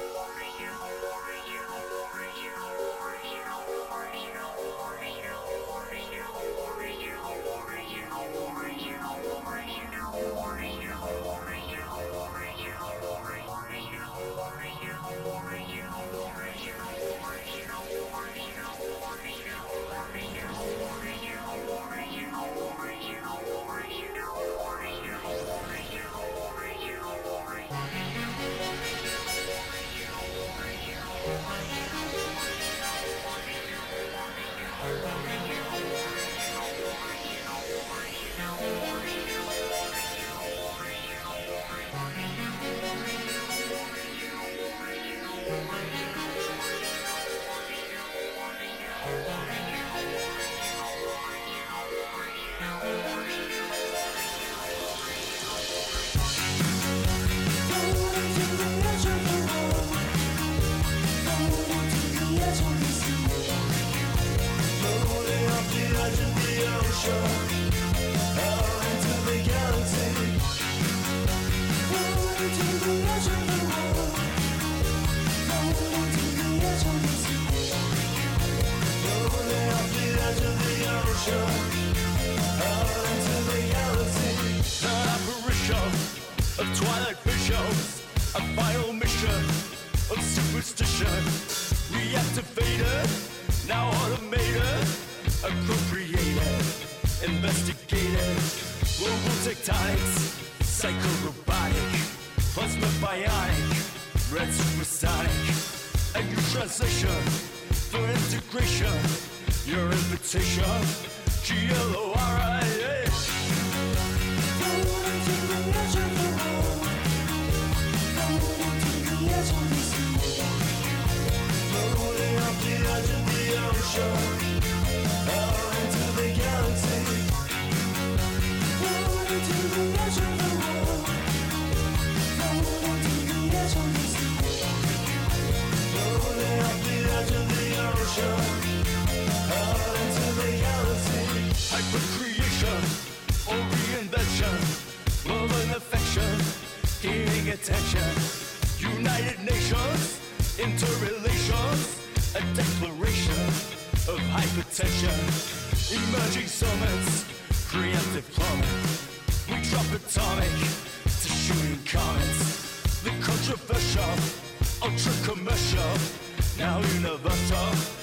Appropriated, investigated, tectonics, psycho-robotic, plasma bionic, red supersonic, and your transition for integration, your invitation, G-L-O-R-I-A. Floating ultra commercial, now universal.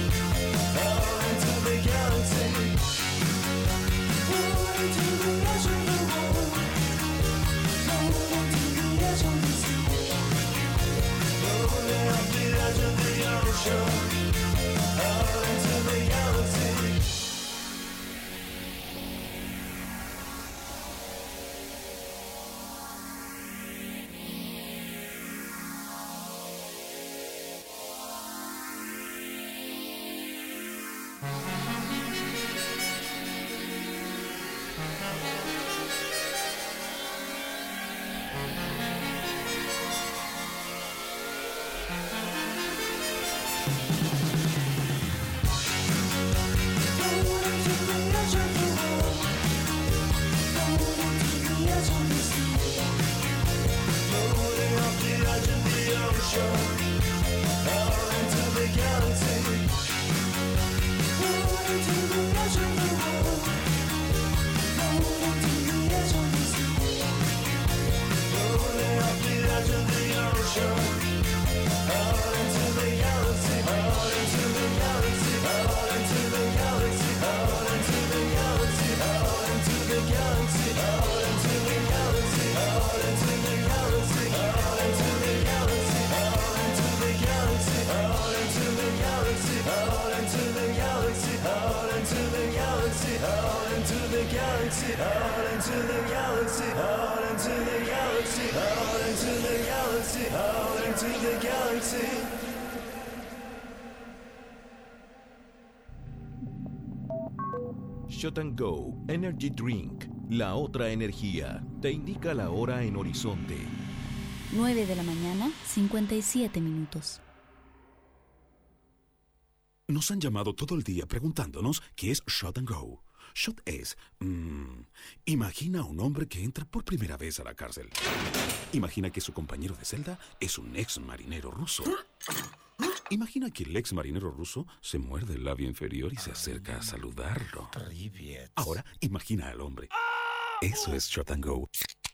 Shot and Go Energy Drink, la otra energía, te indica la hora en horizonte. 9 de la mañana, 57 minutos. Nos han llamado todo el día preguntándonos qué es Shot and Go. Shot es... mm, imagina a un hombre que entra por primera vez a la cárcel. Imagina que su compañero de celda es un ex marinero ruso. Imagina que el ex marinero ruso se muerde el labio inferior y se acerca a saludarlo. Ahora imagina al hombre. Eso es Shot and Go.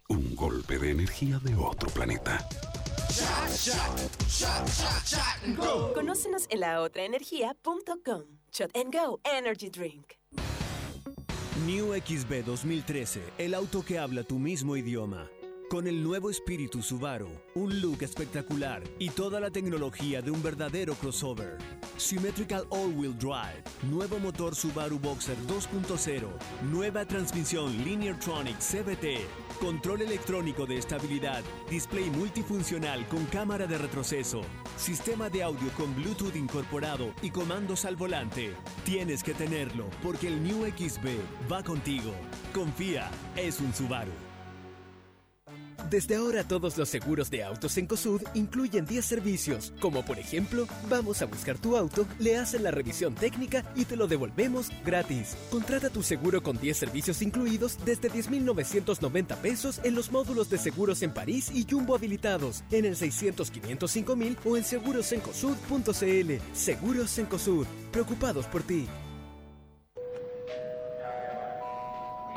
Un golpe de energía de otro planeta. Conócenos en laotraenergia.com. Shot and Go Energy Drink. New XB 2013, el auto que habla tu mismo idioma. Con el nuevo espíritu Subaru, un look espectacular y toda la tecnología de un verdadero crossover. Symmetrical All-Wheel Drive, nuevo motor Subaru Boxer 2.0, nueva transmisión Lineartronic CVT, control electrónico de estabilidad, display multifuncional con cámara de retroceso, sistema de audio con Bluetooth incorporado y comandos al volante. Tienes que tenerlo porque el New XB va contigo. Confía, es un Subaru. Desde ahora todos los seguros de autos en COSUD incluyen 10 servicios, como por ejemplo, vamos a buscar tu auto, le hacen la revisión técnica y te lo devolvemos gratis. Contrata tu seguro con 10 servicios incluidos desde 10.990 pesos en los módulos de seguros en París y Jumbo habilitados, en el 600 505 mil o en segurosencosud.cl. Seguros en COSUD, preocupados por ti.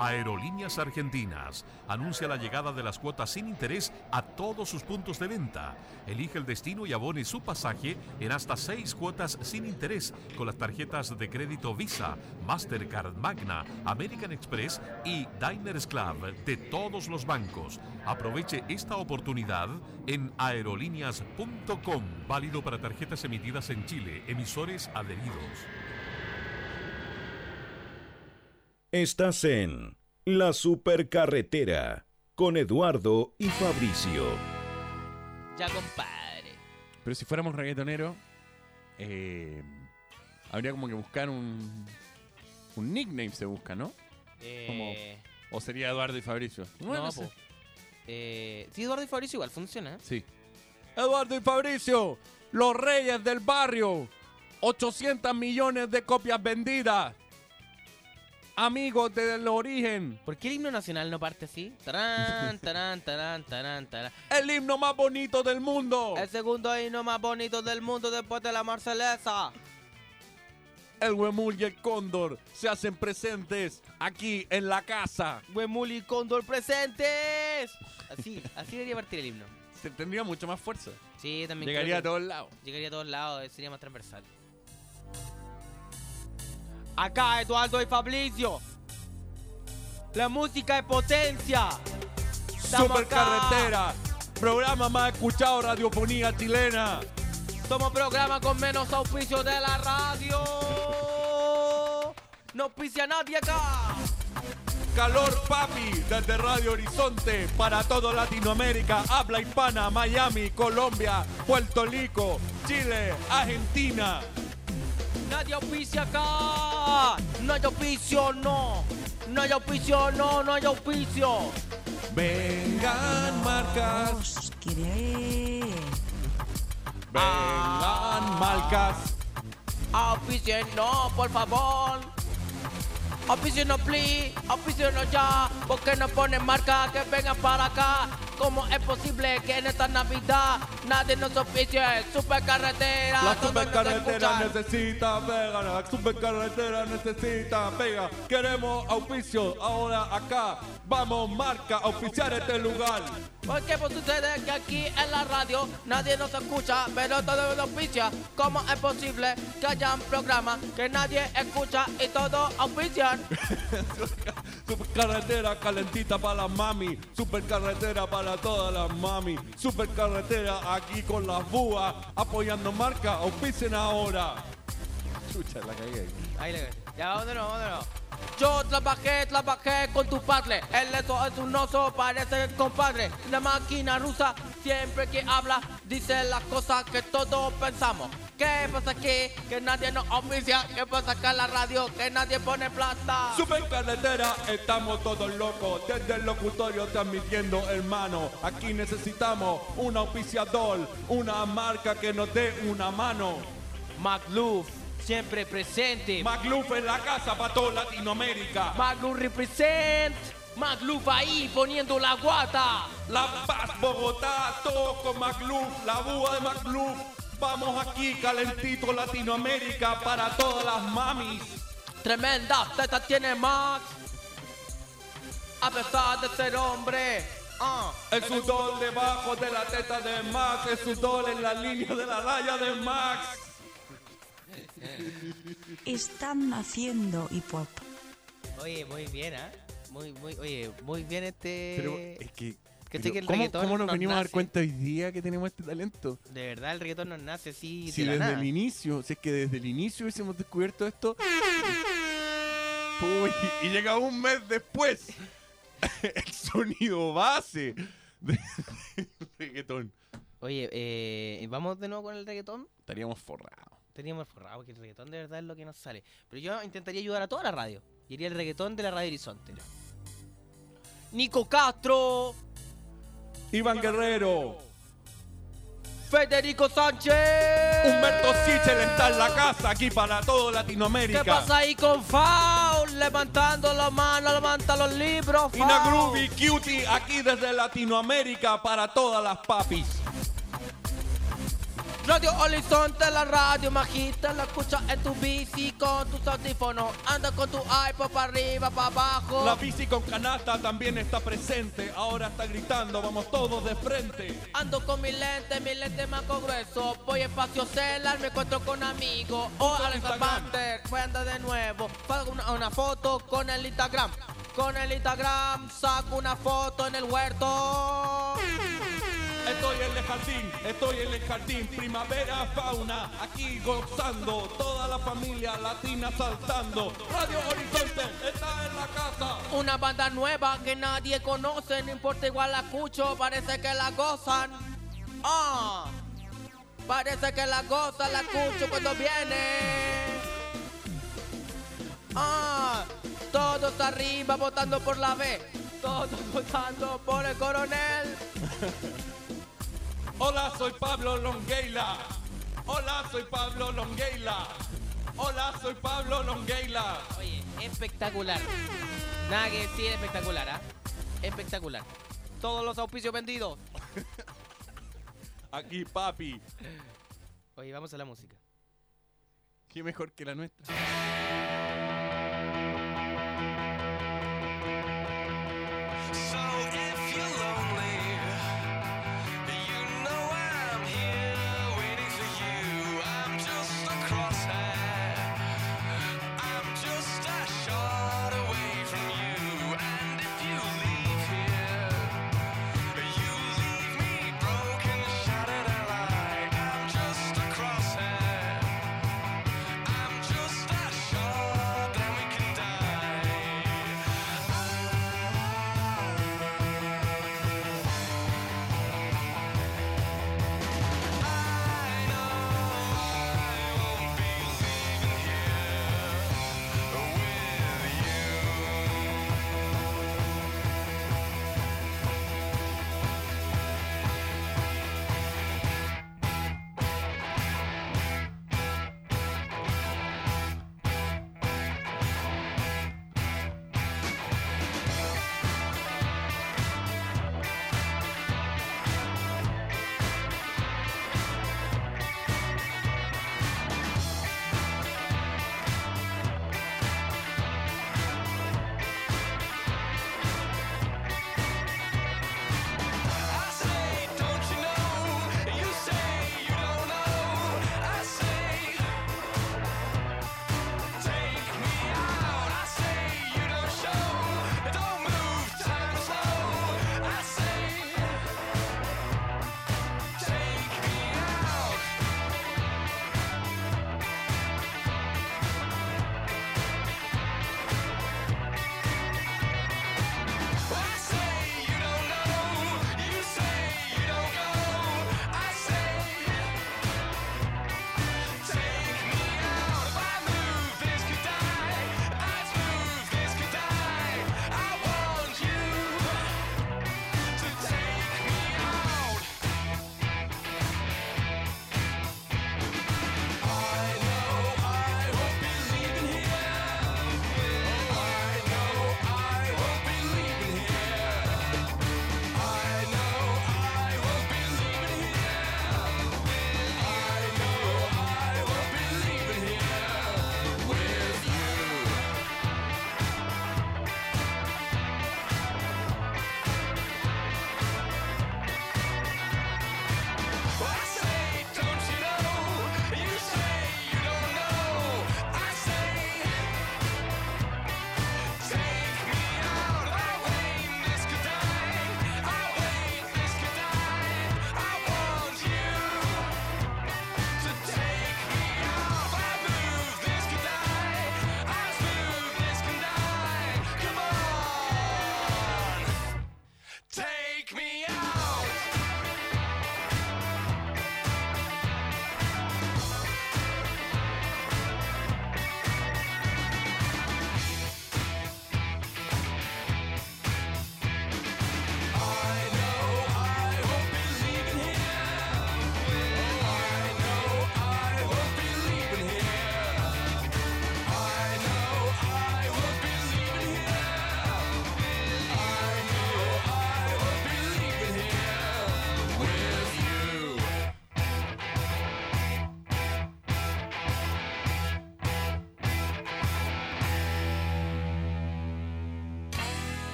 Aerolíneas Argentinas anuncia la llegada de las cuotas sin interés a todos sus puntos de venta. Elige el destino y abone su pasaje en hasta seis cuotas sin interés con las tarjetas de crédito Visa, Mastercard, Magna, American Express y Diners Club de todos los bancos. Aproveche esta oportunidad en aerolíneas.com. Válido para tarjetas emitidas en Chile, emisores adheridos. Estás en La Supercarretera con Eduardo y Fabricio. Ya, compadre. Pero si fuéramos reggaetoneros, eh, habría como que buscar un, un nickname, se busca, ¿no? Eh, Como- o sería Eduardo y Fabricio. Bueno, no, sé. po. Eh, sí, Eduardo y Fabricio igual funciona. ¿eh? Sí. Eduardo y Fabricio, los reyes del barrio. 800 millones de copias vendidas. Amigos del origen. ¿Por qué el himno nacional no parte así? Tarán, tarán, tarán, tarán, tarán. El himno más bonito del mundo. El segundo himno más bonito del mundo después de la Marcelesa. El Huemul y el Cóndor se hacen presentes aquí en la casa. Huemul y Cóndor presentes. Así, así debería partir el himno. Se tendría mucho más fuerza. Sí, también Llegaría a todos lados. Llegaría a todos lados, eh, sería más transversal. Acá Eduardo y Fabricio. La música es potencia. Supercarretera. Programa más escuchado, radiofonía chilena. Somos programa con menos auspicio de la radio. No auspicia nadie acá. Calor Papi desde Radio Horizonte para todo Latinoamérica, habla hispana, Miami, Colombia, Puerto Rico, Chile, Argentina. Nadie auspicia acá. No hay auspicio, no. No hay auspicio, no, no hay auspicio. Vengan marcas, vengan marcas. Auspicien, no, por favor. No, please. No, ya. Porque no ponen marca que vengan para acá. ¿Cómo es posible que en esta Navidad nadie nos auspicie? Supercarretera. La ¿dónde nos supercarretera necesita pega, la supercarretera necesita pega. Queremos auspicio ahora acá. Vamos marca a auspiciar este lugar. ¿Por qué pues sucede que aquí en la radio nadie nos escucha, pero todo nos auspicia? ¿Cómo es posible que haya un programa que nadie escucha y todos auspician? Supercarretera calentita para las mami, supercarretera para todas las mami, supercarretera aquí con las búas, apoyando marca, auspicien ahora. Chucha, la cagué. Ahí le Ya, de nuevo. Yo trabajé, trabajé con tu padre. Él eso es un oso, parece el compadre. La máquina rusa, siempre que habla, dice las cosas que todos pensamos. ¿Qué pasa aquí? Que nadie nos oficia. ¿Qué pasa acá en la radio? Que nadie pone plata. Supercarretera, estamos todos locos, desde el locutorio transmitiendo hermano. Aquí necesitamos un auspiciador, una marca que nos dé una mano. McLuff, siempre presente. McLuff en la casa para toda Latinoamérica. McLuff represent. McLuff ahí poniendo la guata. La Paz, Bogotá, todo con McLuff, la búa de McLuff. Vamos aquí, calentito Latinoamérica para todas las mamis. Tremenda teta tiene Max. A pesar de ser hombre. Ah. El sudor debajo de la teta de Max, el sudor en la línea de la raya de Max. Están haciendo hip hop. Oye, muy bien, ¿ah? Muy, muy, oye, muy bien este. Pero es que. ¿Cachai pero que el ¿cómo, reggaetón cómo nos nos venimos a dar cuenta hoy día que tenemos este talento? De verdad, el reggaetón nos nace así. Si de la desde nada. el inicio, si es que desde el inicio hubiésemos descubierto esto. Uy, y llega un mes después el sonido base del reggaetón. Oye, eh, vamos de nuevo con el reggaetón. Estaríamos forrados. Teníamos forrado porque el reggaetón de verdad es lo que nos sale. Pero yo intentaría ayudar a toda la radio. Y haría el reggaetón de la radio Horizonte. Nico Castro, Iván Guerrero, Federico Sánchez. Humberto Sichel está en la casa aquí para todo Latinoamérica. ¿Qué pasa ahí con Faul? Levantando la mano, levanta los libros. Ina Faul. Groovy Cutie aquí desde Latinoamérica para todas las papis. Radio Horizonte, la radio majita, la escucha en tu bici con tus audífonos. Anda con tu iPod para arriba, para abajo. La bici con canasta también está presente. Ahora está gritando, vamos todos de frente. Ando con mi lente, mi lente manco grueso. Voy espacio celular, me encuentro con amigos. O Usa Alex Instagram. Voy a andar de nuevo. Una, una foto con el Instagram. Con el Instagram saco una foto en el huerto. Estoy en el jardín, estoy en el jardín, primavera, fauna, aquí gozando, toda la familia latina saltando. Radio Horizonte está en la casa. Una banda nueva que nadie conoce, no importa igual la escucho, parece que la gozan. Ah, parece que la gozan, la escucho cuando viene. Ah, todos arriba votando por la B, todos votando por el coronel. Hola, soy Pablo Longueila. Hola, soy Pablo Longueila. Hola, soy Pablo Longueila. Oye, espectacular. Nada que decir, espectacular, ¿ah? Espectacular. Todos los auspicios vendidos. Aquí, papi. Oye, vamos a la música. Qué mejor que la nuestra.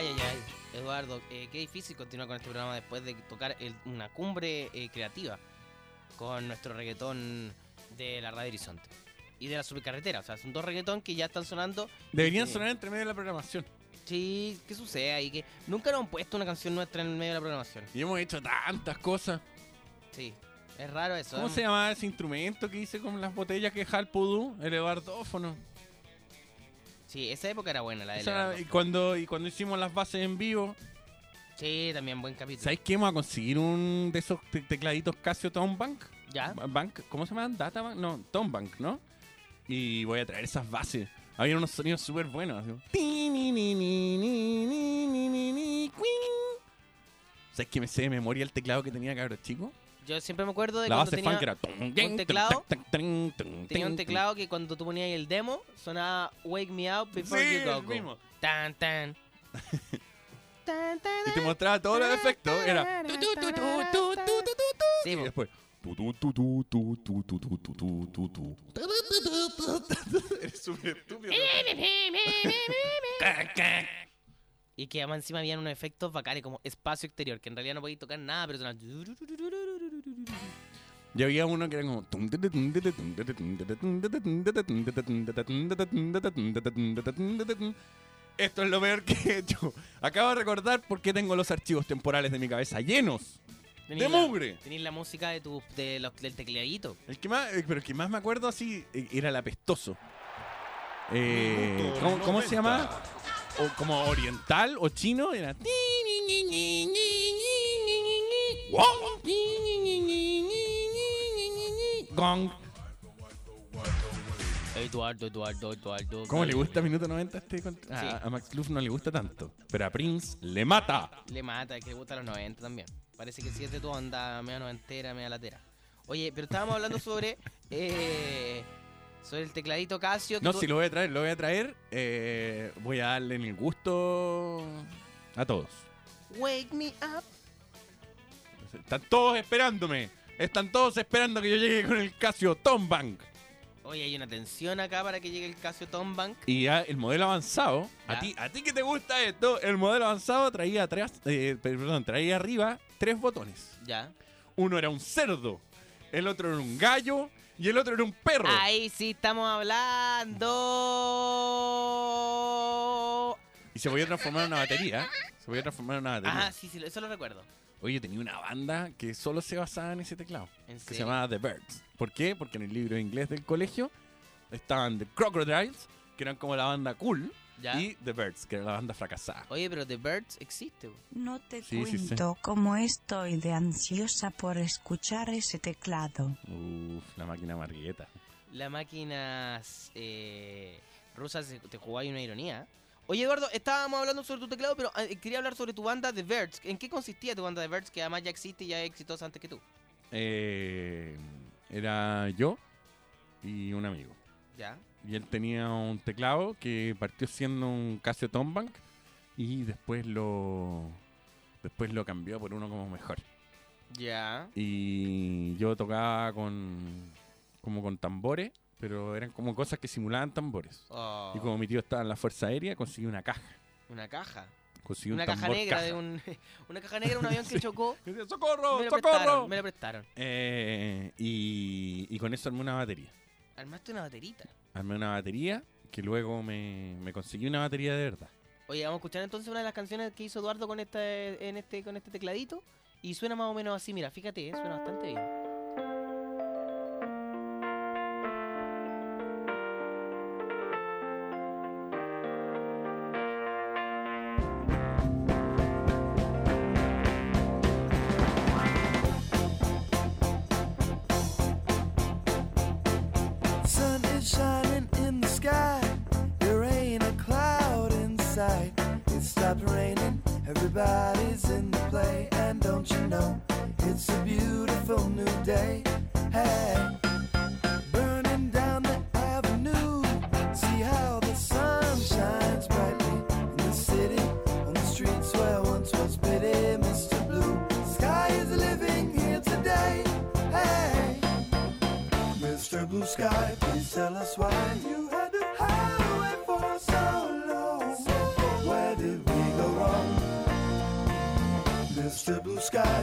Ay, ay, ay. Eduardo, eh, qué difícil continuar con este programa después de tocar el- una cumbre eh, creativa con nuestro reggaetón de la Radio Horizonte y de la supercarretera. O sea, son dos reggaetón que ya están sonando. Deberían que- sonar entre medio de la programación. Sí, ¿qué sucede ahí? Que nunca nos han puesto una canción nuestra en medio de la programación. Y hemos hecho tantas cosas. Sí, es raro eso. ¿Cómo ¿eh? se llamaba ese instrumento que hice con las botellas que dejaba el pudú? El eduardófono. Sí, esa época era buena, la de Esa era- y, cuando, y cuando hicimos las bases en vivo, Sí, también buen capítulo. ¿sabéis que vamos a conseguir un de esos te- tecladitos Casio Tone Bank? ¿Ya? Bank, ¿Cómo se llaman? Data Bank? No, Tone Bank, ¿no? Y voy a traer esas bases. Había unos sonidos súper buenos. así como, ti, ni, ni, ni, ni, ni, ni, ni, ni, cuing. ¿Sabes que me sé de memoria el teclado que tenía cabros chico? Yo siempre me acuerdo de la cuando tenía un teclado. tenía un teclado que cuando tú ponías el demo sonaba Wake Me Up Before You Go. Go. Tan, tan. y te mostraba todos los efectos. Era. Y después. Eres súper estúpido. Y que además encima habían unos efectos bacanes como espacio exterior, que en realidad no podías tocar nada, pero sonaba... Y había uno que era como. Esto es lo peor que he hecho. Acabo de recordar por qué tengo los archivos temporales de mi cabeza llenos de mugre. Tenías la música de tu, de los, del tecladito. El que más, eh, pero el que más me acuerdo así eh, era el apestoso. Eh, ¿cómo, cómo se 90. llama? O como oriental o chino era. Gong. Eduardo, Eduardo, Eduardo. ¿Cómo le gusta Minuto 90 a este? cont- A, Sí. a Max Luff no le gusta tanto. Pero a Prince le mata. Le mata, es que le gusta los 90 también. Parece que sí es de tu onda, media noventera, media latera. Oye, pero estábamos hablando sobre eh, sobre el tecladito Casio. No, tú- si lo voy a traer, lo voy a traer. eh, voy a darle el gusto a todos. Wake me up. Están todos esperándome. Están todos esperando que yo llegue con el Casio Tom Bank. Oye, hay una tensión acá para que llegue el Casio Tom Bank. Y ya el modelo avanzado, a ti, a ti que te gusta esto, el modelo avanzado traía atrás, eh, perdón, traía arriba tres botones. Ya. Uno era un cerdo, el otro era un gallo y el otro era un perro. Ahí sí estamos hablando. Y se podía transformar en una batería. Se podía transformar en una batería. Ah, sí, sí, eso lo recuerdo. Oye, tenía una banda que solo se basaba en ese teclado. ¿En que se llamaba The Birds. ¿Por qué? Porque en el libro de inglés del colegio estaban The Crocodiles, que eran como la banda cool, Ya. y The Birds, que era la banda fracasada. Oye, pero The Birds existe. No te Sí, sí, sí. cuento cómo estoy de ansiosa por escuchar ese teclado. Uf, la máquina margueta. Las máquinas eh, rusas se- te jugó ahí una ironía. Oye, Eduardo, estábamos hablando sobre tu teclado, pero eh, quería hablar sobre tu banda The Birds. ¿En qué consistía tu banda The Birds, que además ya existe y ya es exitosa antes que tú? Eh, era yo y un amigo. Ya. Y él tenía un teclado que partió siendo un Casio Tombank y después lo después lo cambió por uno como mejor. Ya. Y yo tocaba con como con tambores, pero eran como cosas que simulaban tambores. Oh. Y como mi tío estaba en la Fuerza Aérea, conseguí una caja. Una caja. Conseguí Una un caja tambor negra caja. de un. Una caja negra de un avión que chocó. ¡Socorro! Me lo ¡Socorro! prestaron, me lo prestaron. Eh, y, y con eso armé una batería. Armaste una baterita. Armé una batería que luego me, me conseguí una batería de verdad. Oye, vamos a escuchar entonces una de las canciones que hizo Eduardo con este, en este, con este tecladito. Y suena más o menos así, mira, fíjate, eh, suena bastante bien. Sight. It stopped raining. Everybody's in the play. And don't you know, it's a beautiful new day. Hey, burning down the avenue. See how the sun shines brightly in the city. On the streets where once was Mr. Blue. Sky is living here today. Hey. Mr. Blue Sky, please tell us why Mr. Blue Sky,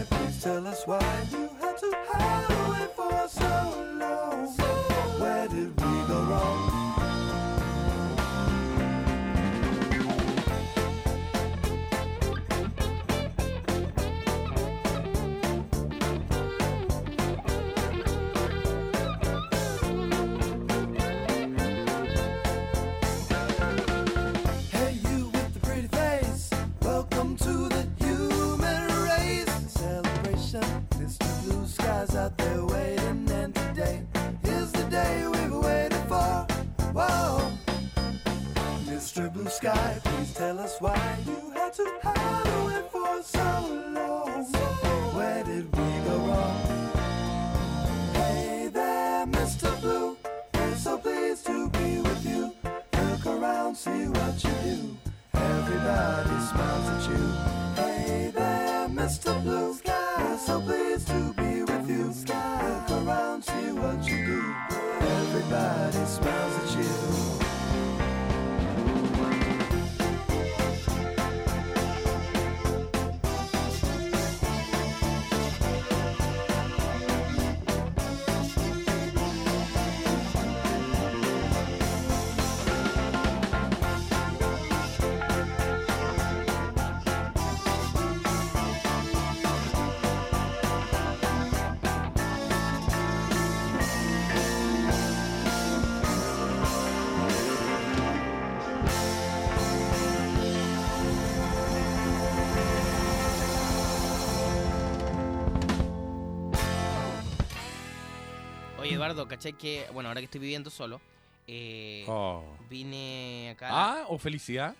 Eduardo, ¿cachai que, bueno, ahora que estoy viviendo solo, eh, Oh. vine acá... Ah, o felicidad.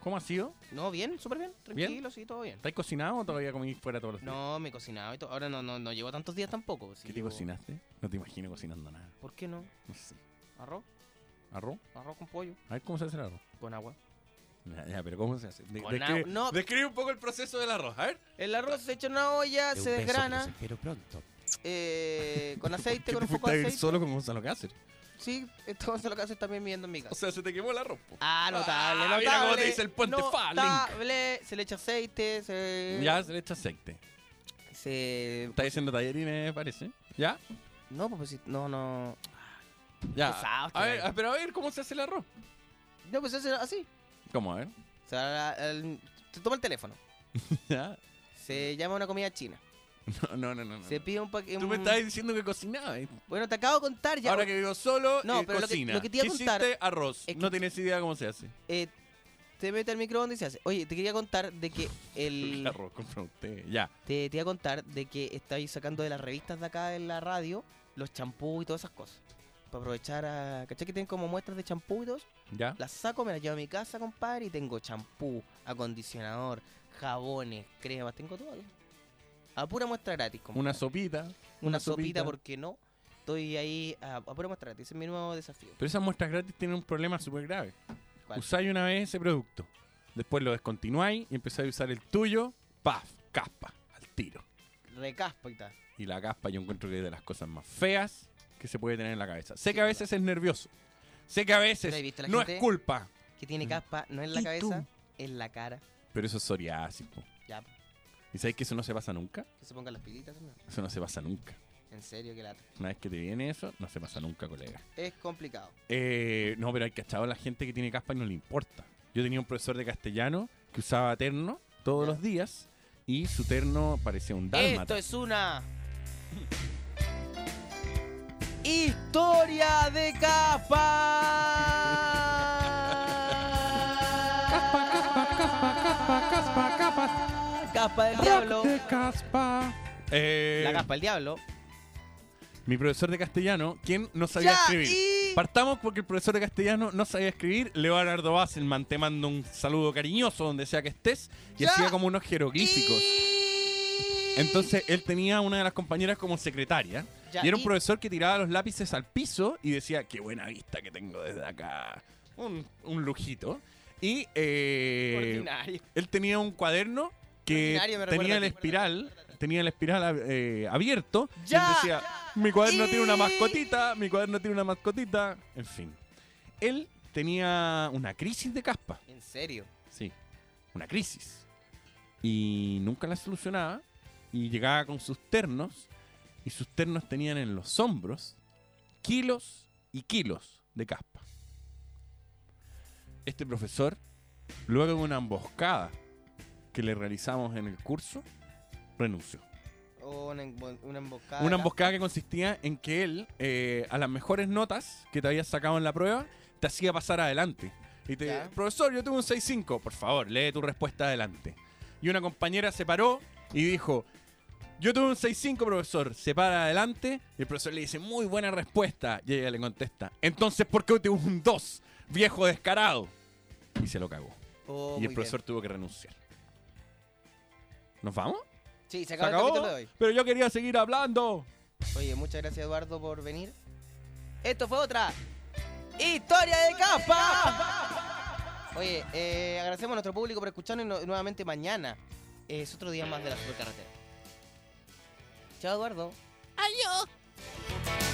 ¿Cómo ha sido? No, bien, súper bien, tranquilo, sí, todo bien. ¿Estáis cocinado o todavía comí fuera todos los días? No, me he cocinado y todo. Ahora no, no, no llevo tantos días tampoco. ¿Qué te cocinaste? No te imagino cocinando nada. ¿Por qué no? No sé. ¿Arroz? ¿Arroz? Arroz con pollo. A ver cómo se hace el arroz. Con agua. Ya, ya, pero ¿cómo se hace? De- Con describe, agua- no. describe un poco el proceso del arroz. A ver. El arroz se echa en una olla, se desgrana. Pero pronto. Eh, con aceite, con un ¿Te poco de aceite. solo con Gonzalo Cáceres? Sí, esto es lo que hace también viviendo en mi casa. O sea, se te quemó el arroz. po. Ah, notable, Ah, mira cómo te dice el puente Falling. Notable, se le echa aceite, se... Ya se le echa aceite. Se... Está diciendo tallerines, parece. ¿Ya? No, pues sí, no, no... Ya. Pesado este a ver, pero a ver, ¿cómo se hace el arroz? No, pues es así. ¿Cómo? A ver. O sea, el- se toma el teléfono. ¿Ya? Se llama una comida china. No, no, no, no. Se pide un paquete... Tú me estás diciendo que cocinabas. Bueno, te acabo de contar ya. Ahora que vivo solo, No, eh, pero lo que- cocina. lo que te iba a ¿Qué contar hiciste? Arroz. es que- No tienes idea cómo se hace. Eh, te mete al microondas y se hace. Oye, te quería contar de que el... Arroz, compra usted. Ya. Te, te iba a contar de que estáis sacando de las revistas de acá en la radio los champús y todas esas cosas. Para aprovechar a... ¿Cachai que tienen como muestras de champú y todo eso? ¿Ya? Las saco, me las llevo a mi casa, compadre, y tengo champú, acondicionador, jabones, cremas, tengo todo. A pura muestra gratis, compadre. Una sopita. Una sopita, ¿por qué no? Estoy ahí a, a pura muestra gratis, ese es mi nuevo desafío. Pero esas muestras gratis tienen un problema súper grave. ¿Cuál? Usáis una vez ese producto. Después lo descontinuáis y empezáis a usar el tuyo. ¡Paf! Caspa. Al tiro. Recaspa y tal. Y la caspa yo encuentro que es de las cosas más feas que se puede tener en la cabeza. Sé que a veces es nervioso. Sé que a ¿Pero veces has visto la no gente es culpa. Que tiene caspa, no en la ¿Y cabeza, tú? en la cara. Pero eso es psoriasis. po. Ya, ¿Y sabéis que eso no se pasa nunca? que se pongan las pilitas también. Eso no se pasa nunca. En serio, que lata. Una vez que te viene eso, no se pasa nunca, colega. Es complicado. Eh, no, pero hay cachado la gente que tiene caspa y no le importa. Yo tenía un profesor de castellano que usaba terno todos los días y su terno parecía un dálmata. Esto es una historia de capa. Caspa del diablo. caspa. Eh, La caspa del diablo. Mi profesor de castellano, ¿quién no sabía Ya, escribir? y- Partamos porque el profesor de castellano no sabía escribir. Leonardo Basselman, te mando un saludo cariñoso donde sea que estés. Y Ya. hacía como unos jeroglíficos. Entonces él tenía una de las compañeras como secretaria. Ya, y era un y- profesor que tiraba los lápices al piso y decía, qué buena vista que tengo desde acá. Un, un lujito. Y eh, Ordinario. él tenía un cuaderno que tenía el espiral, tenía el espiral eh, abierto. y Ya. decía, mi cuaderno tiene una mascotita, mi cuaderno tiene una mascotita. En fin. Él tenía una crisis de caspa. En serio. Sí, una crisis. y nunca la solucionaba. Y llegaba con sus ternos y sus ternos tenían en los hombros kilos y kilos de caspa. Este profesor, luego de una emboscada que le realizamos en el curso, renunció. O una, embo- una emboscada. Una emboscada que consistía en que él, eh, a las mejores notas que te habías sacado en la prueba, te hacía pasar adelante. Y te, Ya. profesor, yo tuve un 6-5, por favor, lee tu respuesta adelante. Y una compañera se paró y dijo, yo tuve un 6-5, profesor, se para adelante. Y el profesor le dice, muy buena respuesta. Y ella le contesta, entonces, ¿por qué tuve un 2, viejo descarado? Y se lo cagó. Oh, y el profesor tuvo que renunciar. ¿Nos vamos? Sí, se ¿Se acabó, el capítulo de hoy. Pero yo quería seguir hablando. Oye, muchas gracias Eduardo por venir. Esto fue otra historia de capa. Oye, eh, agradecemos a nuestro público por escucharnos y no- nuevamente mañana es otro día más de la supercarretera. Chao Eduardo. Adiós.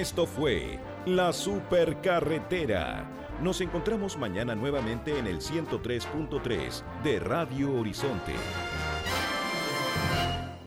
Esto fue La Supercarretera. Nos encontramos mañana nuevamente en el 103.3 de Radio Horizonte.